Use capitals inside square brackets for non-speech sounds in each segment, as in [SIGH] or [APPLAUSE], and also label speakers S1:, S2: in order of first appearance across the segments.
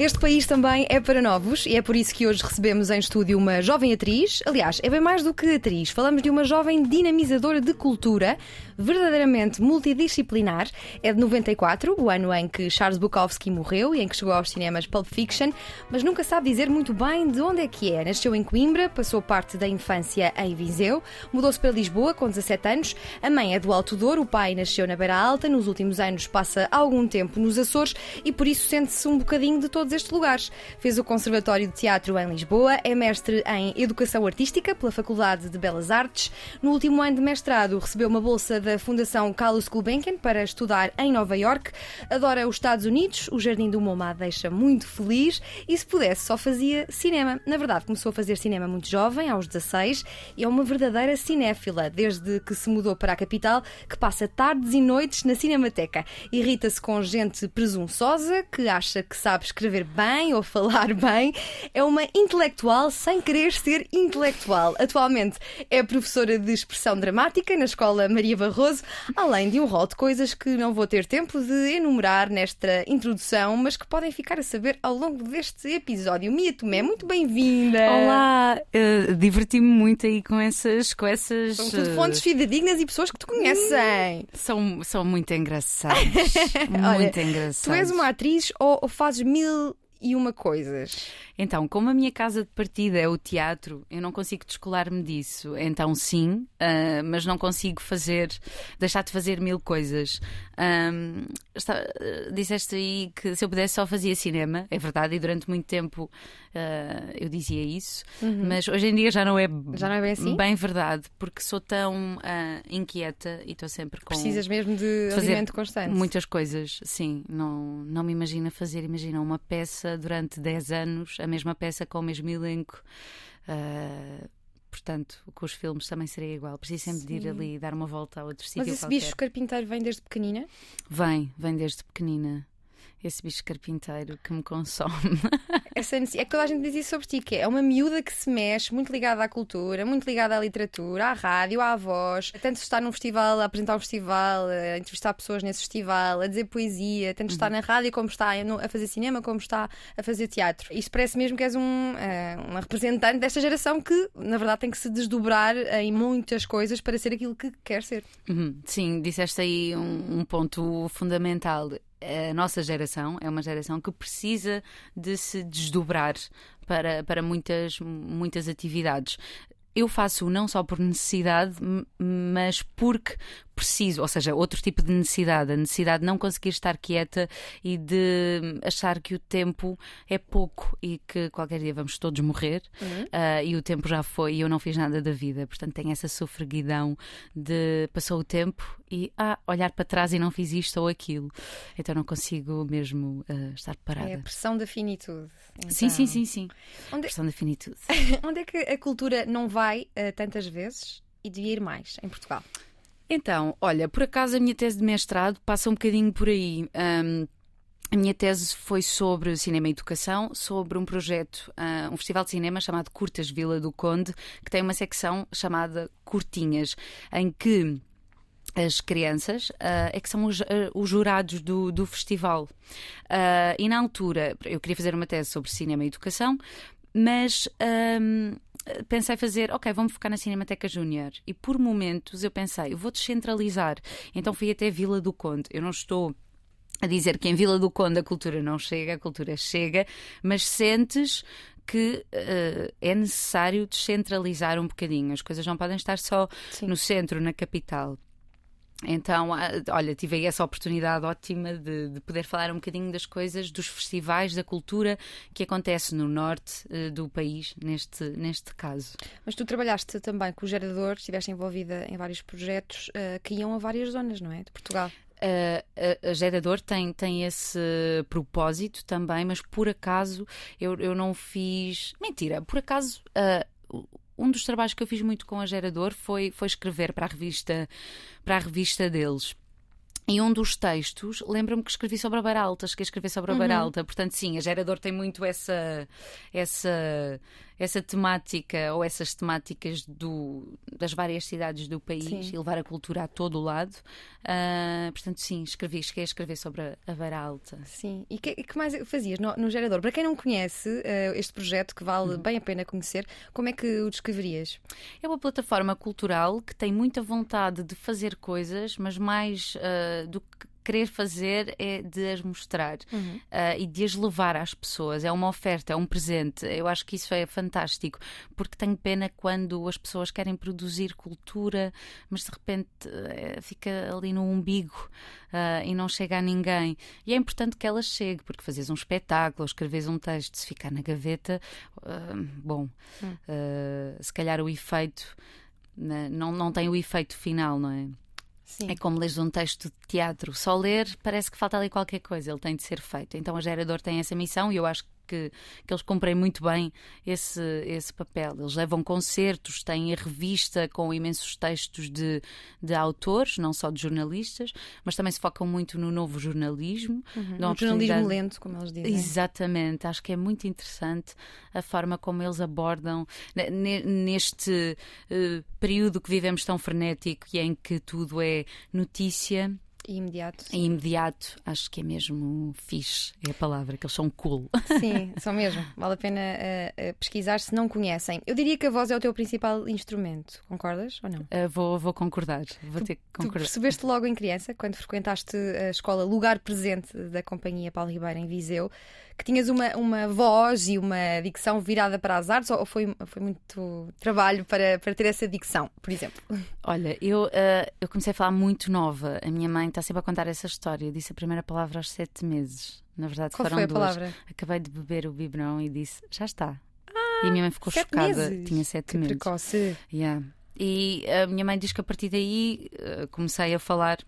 S1: Este país também é para novos e é por isso que hoje recebemos em estúdio uma jovem atriz. Aliás, é bem mais do que atriz. Falamos de uma jovem dinamizadora de cultura, verdadeiramente multidisciplinar. É de 94, o ano em que Charles Bukowski morreu e em que chegou aos cinemas Pulp Fiction, mas nunca sabe dizer muito bem de onde é que é. Nasceu em Coimbra, passou parte da infância em Viseu, mudou-se para Lisboa com 17 anos. A mãe é do Alto Douro, o pai nasceu na Beira Alta, nos últimos anos passa algum tempo nos Açores e por isso sente-se um bocadinho de todos estes lugares. Fez o Conservatório de Teatro em Lisboa, é mestre em Educação Artística pela Faculdade de Belas Artes. No último ano de mestrado recebeu uma bolsa da da Fundação Carlos Gulbenkian para estudar em Nova York. Adora os Estados Unidos, o Jardim do Momá deixa muito feliz e, se pudesse, só fazia cinema. Na verdade, começou a fazer cinema muito jovem, aos 16, e é uma verdadeira cinéfila, desde que se mudou para a capital, que passa tardes e noites na Cinemateca. Irrita-se com gente presunçosa, que acha que sabe escrever bem ou falar bem. É uma intelectual sem querer ser intelectual. Atualmente é professora de expressão dramática na Escola Maria Barroso Barroso, além de um rol de coisas que não vou ter tempo de enumerar nesta introdução, mas que podem ficar a saber ao longo deste episódio. Mia Tomé, muito bem-vinda!
S2: Olá! Uh, Diverti-me muito aí com essas. Com essas
S1: São tudo fontes fidedignas e pessoas que te conhecem.
S2: São, são muito engraçadas. [LAUGHS] muito engraçadas.
S1: Tu és uma atriz ou, ou fazes mil e uma coisas?
S2: Então, como a minha casa de partida é o teatro, eu não consigo descolar-me disso. Então, sim, uh, mas não consigo fazer, deixar de fazer mil coisas. Um, está, disseste aí que se eu pudesse só fazia cinema, é verdade, e durante muito tempo uh, eu dizia isso, uhum. mas hoje em dia já não é,
S1: já não é bem, assim?
S2: bem verdade, porque sou tão uh, inquieta e estou sempre com.
S1: Precisas mesmo de fazer alimento constante.
S2: Muitas coisas, sim. Não, não me imagina fazer, imagina uma peça durante 10 anos, a mesma peça com o mesmo elenco. Uh, portanto, com os filmes também seria igual. Preciso sempre Sim. de ir ali dar uma volta a outro sítio.
S1: Mas esse
S2: qualquer.
S1: bicho carpinteiro vem desde pequenina?
S2: Vem, vem desde pequenina esse bicho carpinteiro que me consome. [LAUGHS]
S1: Essa, é que toda a gente diz isso sobre ti, que é uma miúda que se mexe, muito ligada à cultura, muito ligada à literatura, à rádio, à voz. Tanto estar num festival, a apresentar um festival, a entrevistar pessoas nesse festival, a dizer poesia, tanto uhum. estar na rádio como está a fazer cinema, como está a fazer teatro. Isso parece mesmo que és um, uh, uma representante desta geração que, na verdade, tem que se desdobrar em muitas coisas para ser aquilo que quer ser.
S2: Uhum. Sim, disseste aí um, um ponto fundamental a nossa geração é uma geração que precisa de se desdobrar para, para muitas, muitas atividades. Eu faço não só por necessidade, mas porque preciso, ou seja, outro tipo de necessidade, a necessidade de não conseguir estar quieta e de achar que o tempo é pouco e que qualquer dia vamos todos morrer uhum. uh, e o tempo já foi e eu não fiz nada da vida. Portanto, tenho essa sofreguidão de passou o tempo e ah, olhar para trás e não fiz isto ou aquilo. Então não consigo mesmo uh, estar parada. É
S1: a pressão da finitude. Então...
S2: Sim, sim, sim, sim. Onde... Pressão da finitude. [LAUGHS]
S1: Onde é que a cultura não vai uh, tantas vezes e devia ir mais em Portugal?
S2: Então, olha, por acaso a minha tese de mestrado passa um bocadinho por aí. Um, a minha tese foi sobre cinema e educação, sobre um projeto, uh, um festival de cinema chamado Curtas Vila do Conde, que tem uma secção chamada Curtinhas, em que as crianças uh, é que são os, uh, os jurados do, do festival. E na altura, eu queria fazer uma tese sobre cinema e educação, mas um, pensei fazer, ok, vamos focar na Cinemateca Júnior. E por momentos eu pensei, eu vou descentralizar. Então fui até Vila do Conde. Eu não estou a dizer que em Vila do Conde a cultura não chega, a cultura chega, mas sentes que uh, é necessário descentralizar um bocadinho. As coisas não podem estar só Sim. no centro, na capital. Então, ah, olha, tive aí essa oportunidade ótima de, de, poder falar um bocadinho das coisas, dos festivais, da cultura que acontece no norte uh, do país, neste, neste caso.
S1: Mas tu trabalhaste também com o gerador, estiveste envolvida em vários projetos uh, que iam a várias zonas, não é? De Portugal.
S2: Uh, a, a, gerador tem, tem esse propósito também, mas por acaso eu, eu não fiz. Mentira, por acaso. Uh, um dos trabalhos que eu fiz muito com a Gerador foi, foi escrever para a revista, para a revista deles. E um dos textos, lembro-me que escrevi sobre a Baralta, que escrever sobre a uhum. Baralta. Portanto, sim, a Gerador tem muito essa, essa, essa temática, ou essas temáticas do, das várias cidades do país sim. e levar a cultura a todo o lado. Uh, portanto, sim, escrevi, cheguei a escrever sobre a, a Baralta.
S1: Sim, e que, que mais fazias no, no, Gerador? Para quem não conhece uh, este projeto, que vale uhum. bem a pena conhecer, como é que o descreverias?
S2: É uma plataforma cultural que tem muita vontade de fazer coisas, mas mais uh, do que querer fazer é de as mostrar uhum. uh, e de as levar às pessoas. É uma oferta, é um presente. Eu acho que isso é fantástico, porque tenho pena quando as pessoas querem produzir cultura, mas de repente uh, fica ali no umbigo uh, e não chega a ninguém. E é importante que ela chegue, porque fazes um espetáculo, escreves um texto, se ficar na gaveta, bom, uhum. se calhar o efeito. Né, não, não tem o efeito final, não é? Sim. É como lês um texto de teatro. Só ler parece que falta ali qualquer coisa, ele tem de ser feito. Então a Gerador tem essa missão e eu acho que, que eles cumprem muito bem esse, esse papel. Eles levam concertos, têm a revista com imensos textos de, de autores, não só de jornalistas, mas também se focam muito no novo jornalismo.
S1: Uhum. No jornalismo lento, como eles dizem.
S2: Exatamente, acho que é muito interessante a forma como eles abordam neste uh, período que vivemos tão frenético e em que tudo é notícia
S1: e imediato.
S2: E imediato, acho que é mesmo fixe, é a palavra, que eles são cool.
S1: Sim, [LAUGHS] são mesmo. Vale a pena uh, pesquisar se não conhecem. Eu diria que a voz é o teu principal instrumento, concordas ou não?
S2: Uh, vou, vou concordar, vou
S1: tu,
S2: ter que concordar.
S1: Tu percebeste logo em criança, quando frequentaste a escola Lugar Presente da Companhia Paulo Ribeiro em Viseu, que tinhas uma, uma voz e uma dicção virada para as artes ou foi, foi muito trabalho para, para ter essa dicção, por exemplo?
S2: Olha, eu, uh, eu comecei a falar muito nova. A minha mãe está sempre a contar essa história. Eu disse a primeira palavra aos sete meses. Na verdade,
S1: Qual
S2: foram
S1: foi a
S2: duas.
S1: palavra?
S2: Acabei de beber o biberão e disse: já está.
S1: Ah,
S2: e a minha mãe ficou chocada.
S1: Meses.
S2: Tinha sete
S1: que
S2: meses.
S1: Precoce.
S2: Yeah. E a minha mãe diz que a partir daí uh, comecei a falar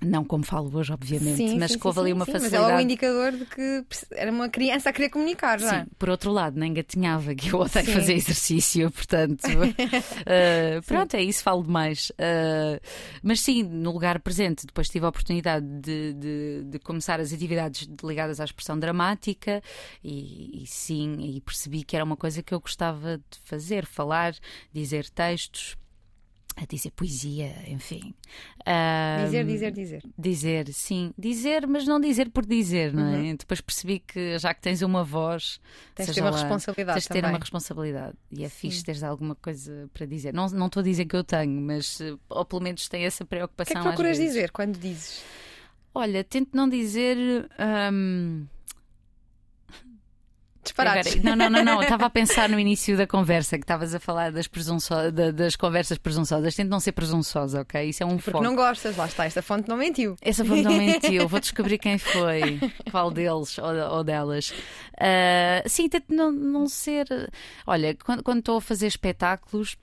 S2: não como falo hoje, obviamente,
S1: sim,
S2: mas
S1: sim,
S2: que houve ali uma
S1: sim,
S2: facilidade.
S1: Mas é logo um indicador de que era uma criança a querer comunicar, não
S2: é? Sim, por outro lado, nem gatinhava, que eu odeio fazer exercício, [LAUGHS] portanto. uh, [LAUGHS] pronto, é isso, falo demais. Uh, mas sim, no lugar presente, depois tive a oportunidade de, de, de começar as atividades ligadas à expressão dramática e, e sim, e percebi que era uma coisa que eu gostava de fazer, falar, dizer textos a dizer poesia, enfim.
S1: Um, dizer, dizer, dizer.
S2: Dizer, sim. Dizer, mas não dizer por dizer, não é?
S1: Uhum.
S2: Depois percebi que já que tens uma voz.
S1: Tens de ter uma lá, responsabilidade.
S2: Tens de ter uma responsabilidade. E é sim. fixe teres alguma coisa para dizer. Não, não estou a dizer que eu tenho, mas ou pelo menos tenho essa preocupação. O
S1: que é que procuras dizer quando dizes?
S2: Olha, tento não dizer. Um,
S1: Disparates.
S2: Não, não, não, não. Estava a pensar no início da conversa que estavas a falar das, presunço... das conversas presunçosas. Tento não ser presunçosa, ok? Isso é um
S1: Porque
S2: foco.
S1: não gostas, lá está. Esta fonte não mentiu.
S2: Essa fonte não mentiu. [LAUGHS] Vou descobrir quem foi, qual deles ou, ou delas. Uh, sim, tento não, não ser. Olha, quando, quando estou a fazer espetáculos,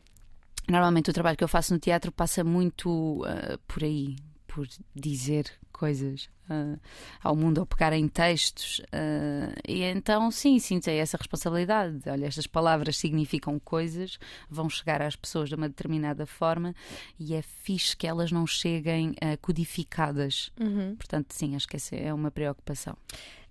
S2: normalmente o trabalho que eu faço no teatro passa muito uh, por aí por dizer coisas uh, ao mundo ou pegar em textos. Uh, e então, sim, sinto essa responsabilidade. Olha, estas palavras significam coisas, vão chegar às pessoas de uma determinada forma e é fixe que elas não cheguem uh, codificadas.
S1: Uhum.
S2: Portanto, sim, acho que essa é uma preocupação.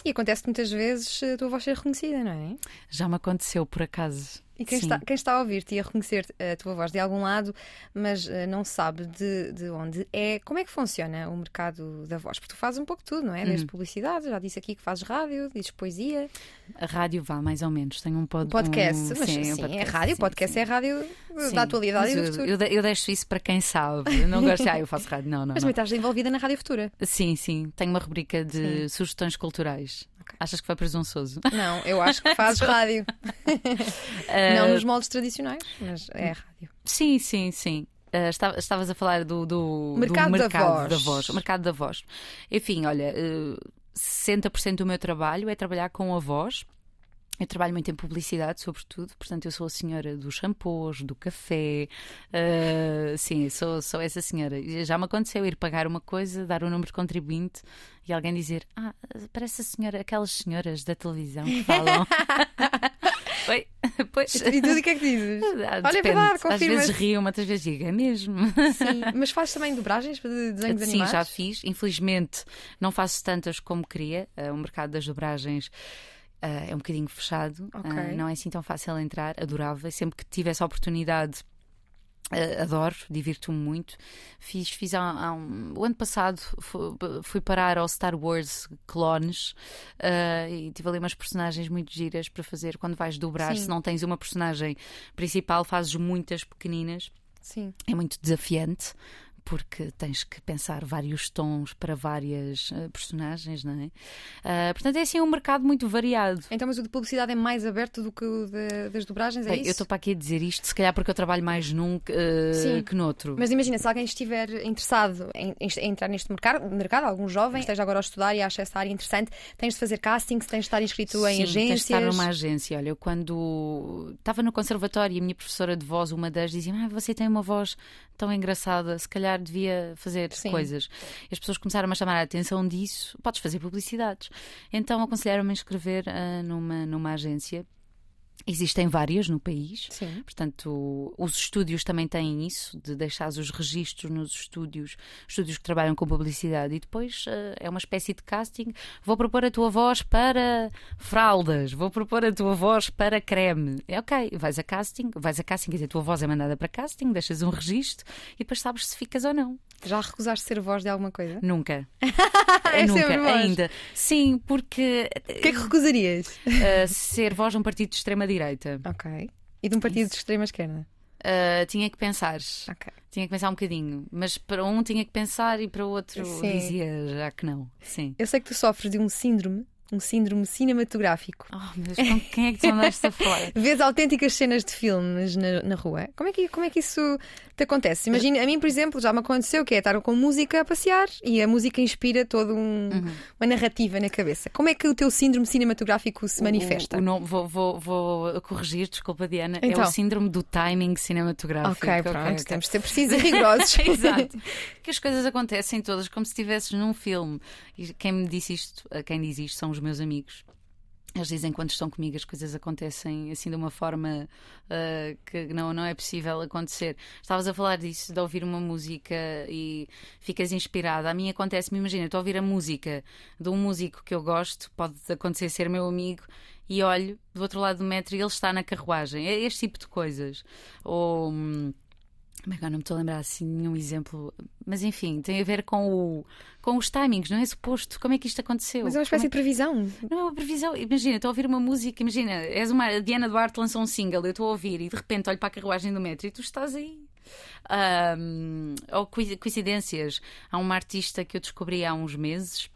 S1: E acontece muitas vezes a tua voz ser reconhecida, não é?
S2: Já me aconteceu, por acaso.
S1: E quem está, quem está a ouvir-te e a reconhecer a tua voz de algum lado, mas uh, não sabe de, de onde é, como é que funciona o mercado da voz? Porque tu fazes um pouco tudo, não é? Desde uhum. publicidade, já disse aqui que fazes rádio, dizes poesia.
S2: A rádio vá, mais ou menos. Tenho um, pod...
S1: podcast.
S2: Um...
S1: Mas, sim,
S2: sim
S1: é
S2: podcast,
S1: é rádio,
S2: sim,
S1: podcast
S2: sim.
S1: é rádio da atualidade e do futuro.
S2: Eu, eu, deixo isso para quem sabe. Não gosto de, ah, eu faço rádio. Não, não.
S1: Mas
S2: também
S1: estás envolvida na Rádio Futura.
S2: Sim, sim. Tenho uma rubrica de sugestões culturais. Okay. Achas que foi presunçoso?
S1: Não, eu acho que fazes [LAUGHS] rádio. uh... [LAUGHS] Não nos moldes tradicionais, mas é rádio.
S2: Sim, sim, sim. Uh, estavas a falar do, do,
S1: mercado,
S2: do mercado
S1: da, voz.
S2: da, voz. O mercado da voz. Enfim, olha, uh, 60% do meu trabalho é trabalhar com a voz. Eu trabalho muito em publicidade, sobretudo, portanto, eu sou a senhora dos shampoos, do café, uh, sim, sou, sou essa senhora. Já me aconteceu ir pagar uma coisa, dar o um número de contribuinte e alguém dizer: Ah, parece a senhora, aquelas senhoras da televisão que falam. [LAUGHS] Oi, pois.
S1: E tu o que é que dizes?
S2: Ah,
S1: Olha, é verdade,
S2: Às
S1: confirmas.
S2: vezes rio, outras vezes digo, é mesmo.
S1: Sim, mas fazes também dobragens de desenhos
S2: Sim,
S1: animados?
S2: já fiz. Infelizmente, não faço tantas como queria. Uh, o mercado das dobragens. Uh, é um bocadinho fechado,
S1: Ok.
S2: Uh, não é assim tão fácil entrar. Adorava, sempre que tive essa oportunidade, uh, adoro, divirto-me muito. Fiz, fiz há, há um, o ano passado fu- fui parar ao Star Wars Clones uh, e tive ali umas personagens muito giras para fazer quando vais dobrar.
S1: Sim.
S2: Se não tens uma personagem principal, fazes muitas pequeninas
S1: Sim.
S2: é muito desafiante porque tens que pensar vários tons para várias eh, personagens, não é? Ah, portanto, é assim um mercado muito variado.
S1: Então, mas o de publicidade é mais aberto do que o de- das dobragens, é
S2: Bem,
S1: isso?
S2: eu estou para aqui a dizer isto, se calhar porque eu trabalho mais num
S1: Sim.
S2: que noutro.
S1: Mas imagina, se alguém estiver interessado em, em entrar neste mercado, mercado, algum jovem, esteja agora a estudar e acha essa área interessante, tens de fazer castings, tens de estar inscrito em
S2: Sim,
S1: agências.
S2: tens de estar numa agência. Olha, eu quando estava no conservatório e a minha professora de voz, uma das, dizia: ah, Você tem uma voz tão engraçada, se calhar devia fazer
S1: Sim.
S2: coisas. E as pessoas começaram a chamar a atenção disso: Podes fazer publicidades. Então aconselharam-me a inscrever ah, numa, numa agência. Existem várias no país.
S1: Sim.
S2: Portanto, os estúdios também têm isso, de deixar os registros nos estúdios, estúdios que trabalham com publicidade. E depois eh, é uma espécie de casting. Vou propor a tua voz para fraldas, vou propor a tua voz para creme. É ok, vais a casting, vais a casting, quer dizer, a tua voz é mandada para casting, deixas um registro e depois sabes se ficas ou não.
S1: Já recusaste ser voz de alguma coisa?
S2: Nunca. [LAUGHS]
S1: É
S2: Nunca,
S1: voz.
S2: ainda. Sim, porque
S1: O que é que recusarias?
S2: eh, ser voz de um partido de extrema-direita
S1: ok. E de um partido de extrema esquerda?
S2: eh, tinha que pensar.
S1: Ok.
S2: Tinha que pensar um bocadinho, mas para um tinha que pensar e para o outro
S1: Sim.
S2: dizia já que não. Sim.
S1: Eu sei que tu sofres de um síndrome, um síndrome cinematográfico.
S2: Oh, meu Deus, com quem é que tu andaste a falar? [LAUGHS]
S1: Vês autênticas cenas de filmes na, na rua. Como é, que, como é que isso te acontece? Imagina, a mim, por exemplo, já me aconteceu que é estar com música a passear e a música inspira toda um-
S2: Uhum.
S1: uma narrativa na cabeça. Como é que o teu síndrome cinematográfico se manifesta?
S2: O, o nome- vou, vou, vou corrigir, desculpa, Diana. É
S1: Então.
S2: o síndrome do timing cinematográfico.
S1: ok, pronto,
S2: ok.
S1: temos de ser precisos e rigorosos. [LAUGHS]
S2: Exato. Que as coisas acontecem todas como se estivesses num filme. E quem me disse isto, quem diz isto, são os meus amigos. Eles dizem quando estão comigo as coisas acontecem assim de uma forma ah, que não, não é possível acontecer. Estavas a falar disso, de ouvir uma música e ficas inspirada. A mim acontece-me, imagina, estou a ouvir a música de um músico que eu gosto, pode acontecer ser meu amigo, e olho do outro lado do metro e ele está na carruagem. É este tipo de coisas. Ou. Como é que eu não me estou a lembrar assim nenhum exemplo? Mas enfim, tem a ver com, o, com os timings, não é suposto? Como é que isto aconteceu?
S1: Mas é uma espécie de previsão.
S2: Não é uma previsão. Imagina, estou a ouvir uma música, imagina, és uma. Diana Duarte lançou um single, eu estou a ouvir e de repente olho para a carruagem do metro e tu estás aí. Ahm, ou coi- coincidências. Há uma artista que eu descobri há uns meses.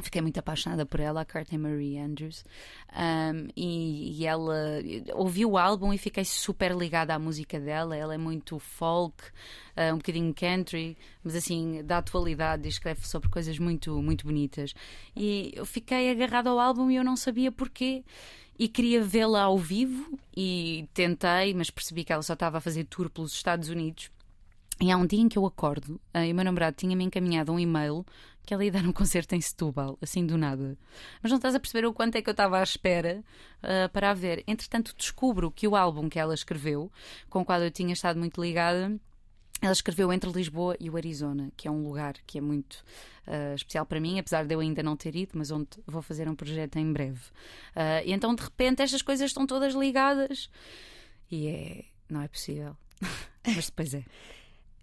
S2: Fiquei muito apaixonada por ela, a Courtney Marie Andrews, Ahm, e, e ela ouvi o álbum e fiquei super ligada à música dela. Ela é muito folk, ah, um bocadinho country, mas assim da atualidade escreve sobre coisas muito, muito bonitas. E eu fiquei agarrada ao álbum e eu não sabia porquê. E queria vê-la ao vivo e tentei, mas percebi que ela só estava a fazer tour pelos Estados Unidos. E há um dia em que eu acordo eh, e o meu namorado tinha-me encaminhado um e-mail que ela ia dar um concerto em Setúbal, assim do nada. Mas não estás a perceber o quanto é que eu estava à espera eh, para a ver. Entretanto, descubro que o álbum que ela escreveu, com o qual eu tinha estado muito ligada, ela escreveu entre Lisboa e o Arizona, que é um lugar que é muito eh, especial para mim, apesar de eu ainda não ter ido, mas onde vou fazer um projeto em breve. Eh, e então, de repente, estas coisas estão todas ligadas e é. não é possível. [LAUGHS] mas depois é.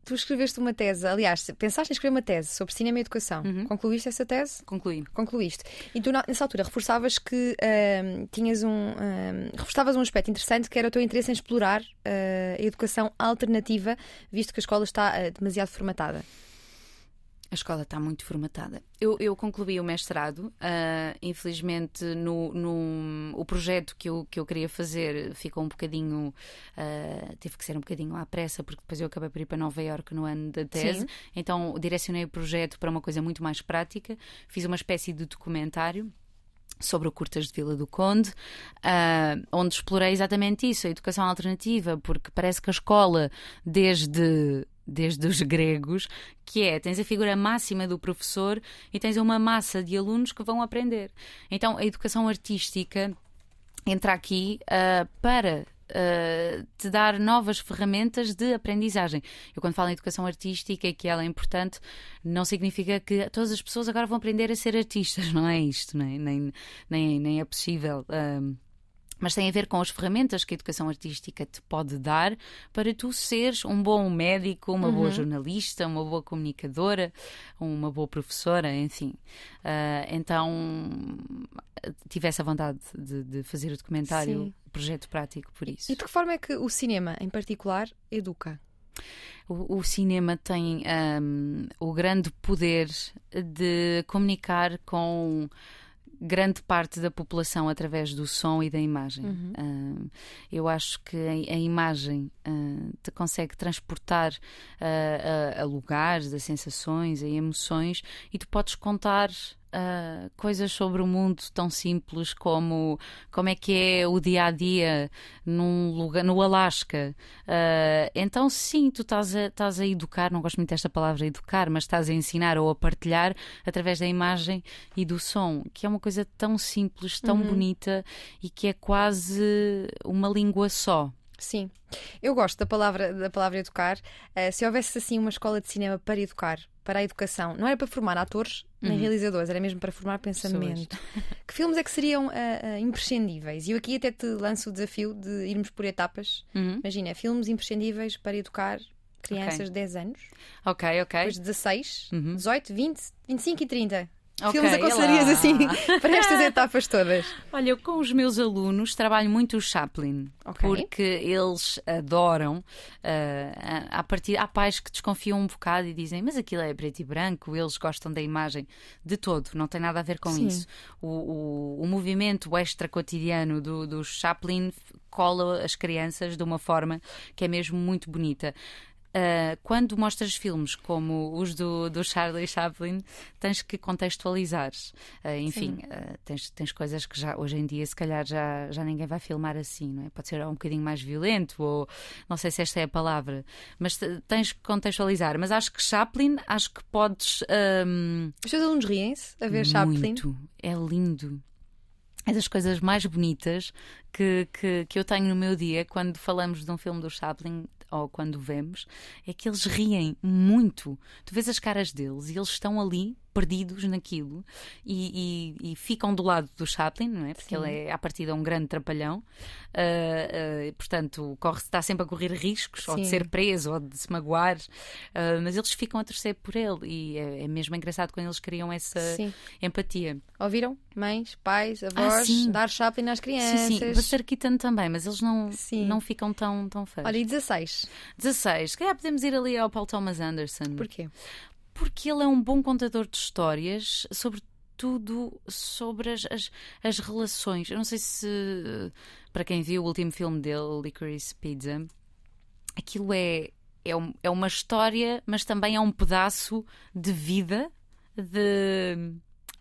S1: Tu escreveste uma tese, aliás, pensaste em escrever uma tese sobre cinema e educação.
S2: Uhum.
S1: Concluíste essa tese?
S2: Concluí.
S1: Concluíste. E tu, nessa altura, reforçavas que ahm, tinhas um. ahm, reforçavas um aspecto interessante que era o teu interesse em explorar ah, a educação alternativa, visto que a escola está ah, demasiado formatada.
S2: A escola está muito formatada. Eu, eu concluí o mestrado, ah, infelizmente no, no- o projeto que eu, que eu queria fazer ficou um bocadinho, teve que ser um bocadinho à pressa, porque depois eu acabei por ir para Nova Iorque no ano da tese,
S1: Sim.
S2: então direcionei o projeto para uma coisa muito mais prática, fiz uma espécie de documentário sobre o Curtas de Vila do Conde, ah, onde explorei exatamente isso, a educação alternativa, porque parece que a escola, desde, desde os gregos, que é, tens a figura máxima do professor e tens uma massa de alunos que vão aprender. Então, a educação artística entra aqui uh, para Uh, te dar novas ferramentas de aprendizagem. Eu, quando falo em educação artística e que ela é importante, não significa que todas as pessoas agora vão aprender a ser artistas, [LAUGHS] não é isto, nem, nem, nem, nem é possível. Uh, mas tem a ver com as ferramentas que a educação artística te pode dar para tu seres um bom médico, uma uhum. boa jornalista, uma boa comunicadora, uma boa professora, enfim. Uh, então tive essa vontade de, de fazer o documentário, Sim. o projeto prático por isso.
S1: E de que forma é que o cinema, em particular, educa?
S2: O, o, cinema tem um, o grande poder de comunicar com grande parte da população através do som e da imagem. Uhum. Uh, eu acho que a, a imagem uh, te consegue transportar uh, a, a lugares, a sensações, a emoções e tu podes contar uh, coisas sobre o mundo tão simples como como é que é o dia a dia num lugar, no Alasca. Uh, então, sim, tu estás a, estás a educar, não gosto muito desta palavra educar, mas estás a ensinar ou a partilhar através da imagem e do som, que é uma coisa tão simples, tão uhum. bonita e que é quase uma língua só.
S1: Sim, eu gosto da palavra, da palavra educar. Uh, se houvesse assim uma escola de cinema para educar, para a educação, não era para formar atores nem uhum. realizadores, era mesmo para formar pensamento. [LAUGHS] que filmes é que seriam uh, uh, imprescindíveis? E eu aqui até te lanço o desafio de irmos por etapas. Uhum. Imagina, filmes imprescindíveis para educar crianças de 10 anos.
S2: Ok, ok.
S1: Depois 16, uhum. 18, 20, 25 e 30. Okay, filmes aconselharias assim [LAUGHS] para estas etapas todas?
S2: Olha, eu com os meus alunos trabalho muito o Chaplin, okay. porque eles adoram. Uh, a partir, há pais que desconfiam um bocado e dizem, mas aquilo é preto e branco, eles gostam da imagem de todo, não tem nada a ver com Sim. isso. O, o, o movimento extra cotidiano do, do Chaplin cola as crianças de uma forma que é mesmo muito bonita. Uh, quando mostras filmes como os do, do Charlie Chaplin, tens que contextualizar. Uh, enfim, uh, tens, tens coisas que já hoje em dia, se calhar, já, já ninguém vai filmar assim, não é? Pode ser um bocadinho mais violento, ou não sei se esta é a palavra, mas tens que contextualizar. Mas acho que Chaplin, acho que podes. Um...
S1: Os teus alunos riem-se a ver Chaplin?
S2: Muito, é lindo é das coisas mais bonitas que, que, que, eu tenho no meu dia quando falamos de um filme do Chaplin ou quando vemos, é que eles riem muito. Tu vês as caras deles e eles estão ali perdidos naquilo e, e, e ficam do lado do Chaplin, não é? Porque Sim. ele é, à partida, um grande trapalhão. Uh, uh, portanto, corre está sempre a correr riscos, Sim. ou de ser preso, ou de se magoar, uh, mas eles ficam a torcer por ele e é, é mesmo engraçado quando eles criam essa Sim. empatia.
S1: Ouviram? Mães, pais, avós, ah, dar Chaplin às crianças.
S2: Sim, sim. Buster Keaton também, mas eles não, não ficam tão, tão fãs.
S1: Olha, e 16?
S2: 16. Se calhar podemos ir ali ao Paul Thomas Anderson.
S1: Porquê?
S2: Porque ele é um bom contador de histórias, sobretudo sobre as, as, as relações. Eu não sei se, para quem viu o último filme dele, Licorice Pizza, aquilo é, é, um, é uma história, mas também é um pedaço de vida de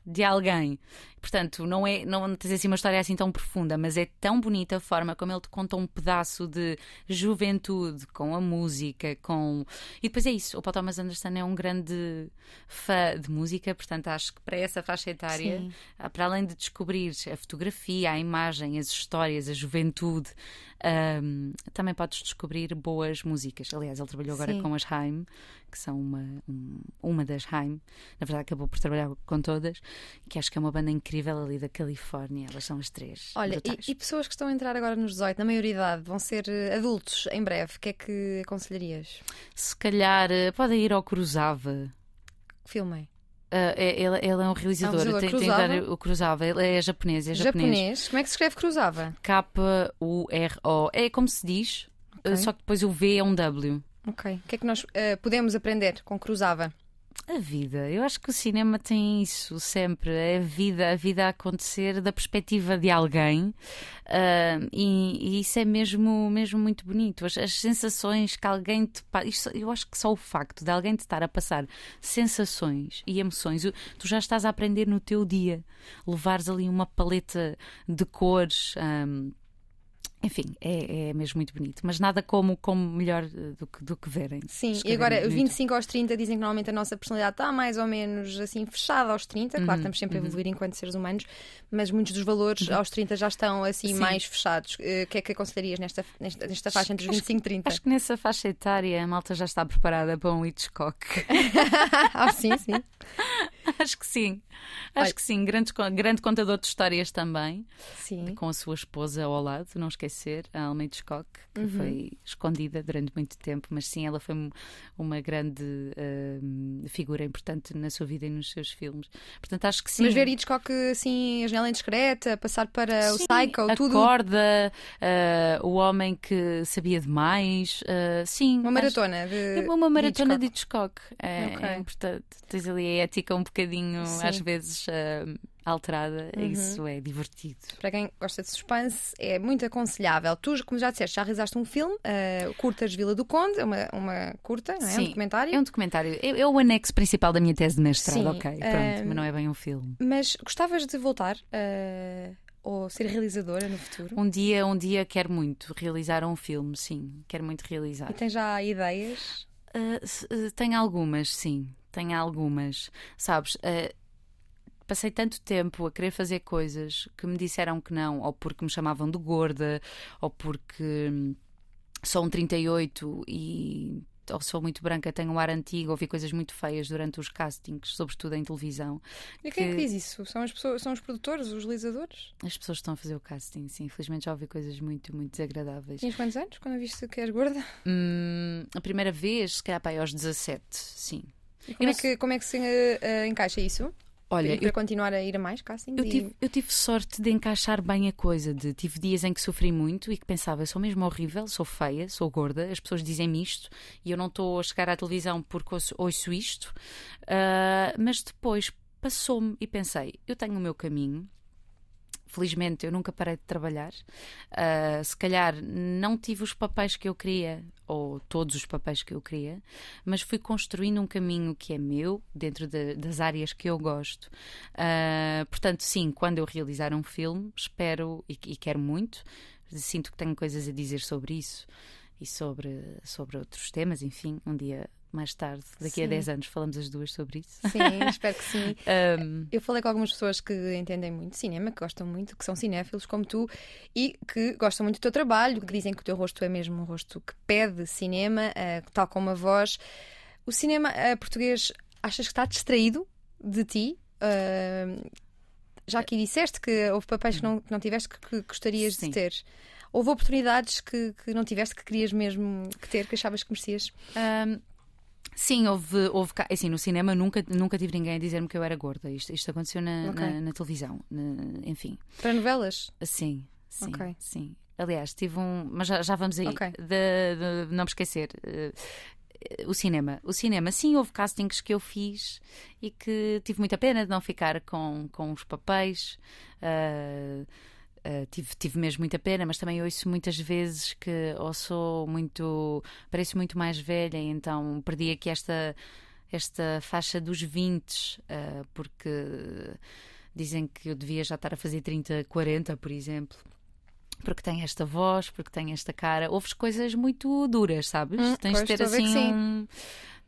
S2: de alguém. Portanto, não é não tens assim uma história assim tão profunda, mas é tão bonita a forma como ele te conta um pedaço de juventude com a música, com e depois é isso. O Paul Thomas Anderson é um grande fã de música, portanto acho que para essa faixa etária, Sim. para além de descobrir a fotografia, a imagem, as histórias, a juventude, um, também podes descobrir boas músicas. Aliás, ele trabalhou agora Sim. com as Haim, que são uma, um, uma das Haim, na verdade acabou por trabalhar com todas, que acho que é uma banda incrível incrível ali da Califórnia. Elas são as três.
S1: Olha, e, e, pessoas que estão a entrar agora nos 18, na maioridade, vão ser eh, adultos em breve. O que é que aconselharias?
S2: Se calhar eh, podem ir ao Cruzava.
S1: Que filme é?
S2: Uh, ele, ele, é um realizador, é um tem, tem ver o Cruzava, ele é japonês, é japonês.
S1: japonês. Como é que se escreve Cruzava?
S2: K-U-R-O. É como se diz, okay. só que depois o V é um W.
S1: Ok. O que é que nós uh, podemos aprender com Cruzava?
S2: A vida, eu acho que o cinema tem isso sempre, é a vida, a vida a acontecer da perspectiva de alguém uh, e, e, isso é mesmo, mesmo muito bonito. As, as sensações que alguém te passa, eu acho que só o facto de alguém te estar a passar sensações e emoções, tu já estás a aprender no teu dia, levares ali uma paleta de cores. Um, enfim, é, é mesmo muito bonito, mas nada como, como melhor eh, do que, do que verem.
S1: Sim, e agora, 25 aos 30 dizem que normalmente a nossa personalidade está mais ou menos assim fechada aos 30. Claro, uhum, estamos sempre uhum. a evoluir enquanto seres humanos, mas muitos dos valores uhum. aos 30 já estão assim Sim. mais fechados. Eh, o que é que aconselharias nesta, nesta, nesta faixa entre os 25 e 30?
S2: Acho que nessa faixa etária a malta já está preparada para um Hitchcock. [LAUGHS]
S1: ah, sim, sim. [LAUGHS]
S2: Acho que sim. Acho Olha. que sim. Grande, grande contador de histórias também.
S1: Sim.
S2: Com a sua esposa ao lado, não esquecer, a Alma Hitchcock, que uhum. foi escondida durante muito tempo, mas sim, ela foi uma grande uh, figura importante na sua vida e nos seus filmes. Portanto, acho que sim.
S1: Mas ver Hitchcock assim, a janela indiscreta, passar para sim, o Psycho,
S2: a
S1: tudo.
S2: Corda, uh, o homem que sabia demais. Uh, sim.
S1: Uma maratona
S2: de. É uma maratona de Hitchcock. De Hitchcock. É, okay. é importante. Tens ali a ética um bocadinho, sim. às vezes. Uh, alterada, uhum. isso é divertido.
S1: Para quem gosta de suspense, é muito aconselhável. Tu, como já disseste, já realizaste um filme, uh, Curtas Vila do Conde, é uma, uma curta, não é?
S2: Sim,
S1: um documentário.
S2: É um documentário. É, é, o anexo principal da minha tese de mestrado, Sim, ok, pronto, uh, mas não é bem um filme.
S1: Mas gostavas de voltar uh, ou ser realizadora no futuro?
S2: Um dia, um dia quero muito realizar um filme, sim, quero muito realizar.
S1: E tem já ideias?
S2: Uh, tenho algumas, sim, tenho algumas. Sabes, uh, passei tanto tempo a querer fazer coisas que me disseram que não, ou porque me chamavam de gorda, ou porque hum, sou um 38 e ou sou muito branca, tenho um ar antigo, ouvi coisas muito feias durante os castings, sobretudo em televisão.
S1: E quem é que diz isso? São, as pessoas, são os produtores, os realizadores?
S2: As pessoas estão a fazer o casting, sim. Infelizmente já ouvi coisas muito, muito desagradáveis.
S1: Tinhas quantos anos quando viste que és gorda?
S2: Hum, a primeira vez, se calhar, aos 17, sim.
S1: E como, é que, como é que se uh, encaixa isso? Olha, para eu, continuar a ir a mais casting?
S2: Eu, e... tive, eu tive sorte de encaixar bem a coisa. De, tive dias em que sofri muito e que pensava, sou mesmo horrível, sou feia, sou gorda, as pessoas dizem-me isto e eu não estou a chegar à televisão porque ouço, ouço isto. Uh, mas depois passou-me e pensei, eu tenho o meu caminho, Felizmente eu nunca parei de trabalhar. Uh, se calhar não tive os papéis que eu queria, ou todos os papéis que eu queria, mas fui construindo um caminho que é meu, dentro de, das áreas que eu gosto. Uh, portanto, sim, quando eu realizar um filme, espero e, e quero muito, sinto que tenho coisas a dizer sobre isso e sobre, sobre outros temas, enfim, um dia mais tarde, daqui sim. a 10 anos, falamos as duas sobre isso.
S1: Sim, espero que sim. [LAUGHS] um... Eu falei com algumas pessoas que entendem muito cinema, que gostam muito, que são cinéfilos como tu e que gostam muito do teu trabalho, que dizem que o teu rosto é mesmo um rosto que pede cinema, uh, tal como a voz. O cinema uh, português, achas que está distraído de ti? Uh, já aqui disseste que houve papéis que não, que não tiveste que, que gostarias sim. de ter. Houve oportunidades que, que não tiveste que querias mesmo que ter, que achavas que merecias?
S2: Um, Sim, houve, houve assim, no cinema nunca, nunca tive ninguém a dizer-me que eu era gorda. Isto, isto aconteceu na, okay. na, na televisão, na, enfim.
S1: Para novelas?
S2: Sim, sim, okay. sim. Aliás, tive um. Mas já, já vamos aí. Okay. De, de, não me esquecer. Uh, o cinema. O cinema, sim, houve castings que eu fiz e que tive muita pena de não ficar com, com os papéis. Uh, Uh, tive, tive mesmo muita pena, mas também ouço muitas vezes que ou sou muito. pareço muito mais velha, então perdi aqui esta, esta faixa dos 20, uh, ah, porque dizem que eu devia já estar a fazer 30, 40, por exemplo. Porque tem esta voz, porque tem esta cara. Ouves coisas muito duras, sabes?
S1: Hum,
S2: Tens
S1: de
S2: ter assim um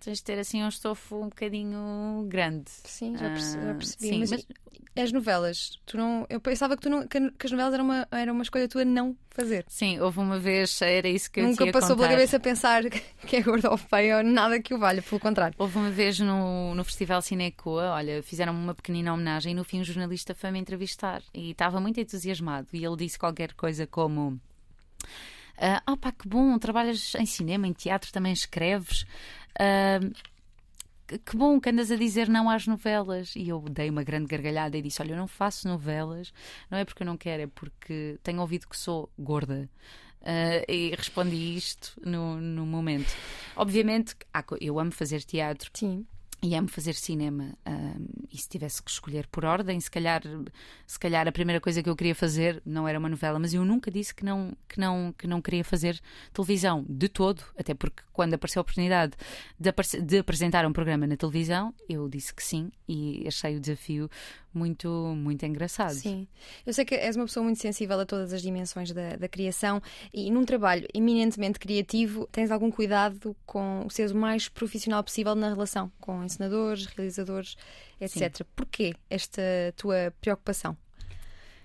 S2: tens de ter assim um estofo um bocadinho grande.
S1: Sim, já percebi. Já percebi. Sim, mas, mas, as novelas, tu não, eu pensava que, tu não, que, as novelas eram uma, era uma escolha tua não fazer.
S2: Sim, houve uma vez, era isso que eu
S1: Nunca
S2: tinha
S1: passou
S2: pela
S1: cabeça a pensar que é gorda ou feia ou nada que o valha, pelo contrário.
S2: Houve uma vez no, no Festival Cinecoa, olha, fizeram uma pequenina homenagem e no fim um jornalista foi-me entrevistar e estava muito entusiasmado e ele disse qualquer coisa como. Ah, pá, que bom, trabalhas em cinema, em teatro, também escreves. Que bom que andas a dizer não às novelas. E eu dei uma grande gargalhada e disse: Olha, eu não faço novelas, não é porque eu não quero, é porque tenho ouvido que sou gorda. Uh, e respondi isto no, no momento. Obviamente, eu amo fazer teatro.
S1: Sim
S2: e amo fazer cinema. E se tivesse que escolher por ordem, se calhar, se calhar a primeira coisa que eu queria fazer não era uma novela, mas eu nunca disse que não, que não, que não queria fazer televisão de todo, até porque quando apareceu a oportunidade de, de apresentar um programa na televisão, eu disse que sim e achei o desafio muito, muito engraçado.
S1: Sim. Eu sei que és uma pessoa muito sensível a todas as dimensões da, da criação e num trabalho eminentemente criativo tens algum cuidado com seres o mais profissional possível na relação com encenadores, realizadores, etc. Sim. Porquê esta tua preocupação?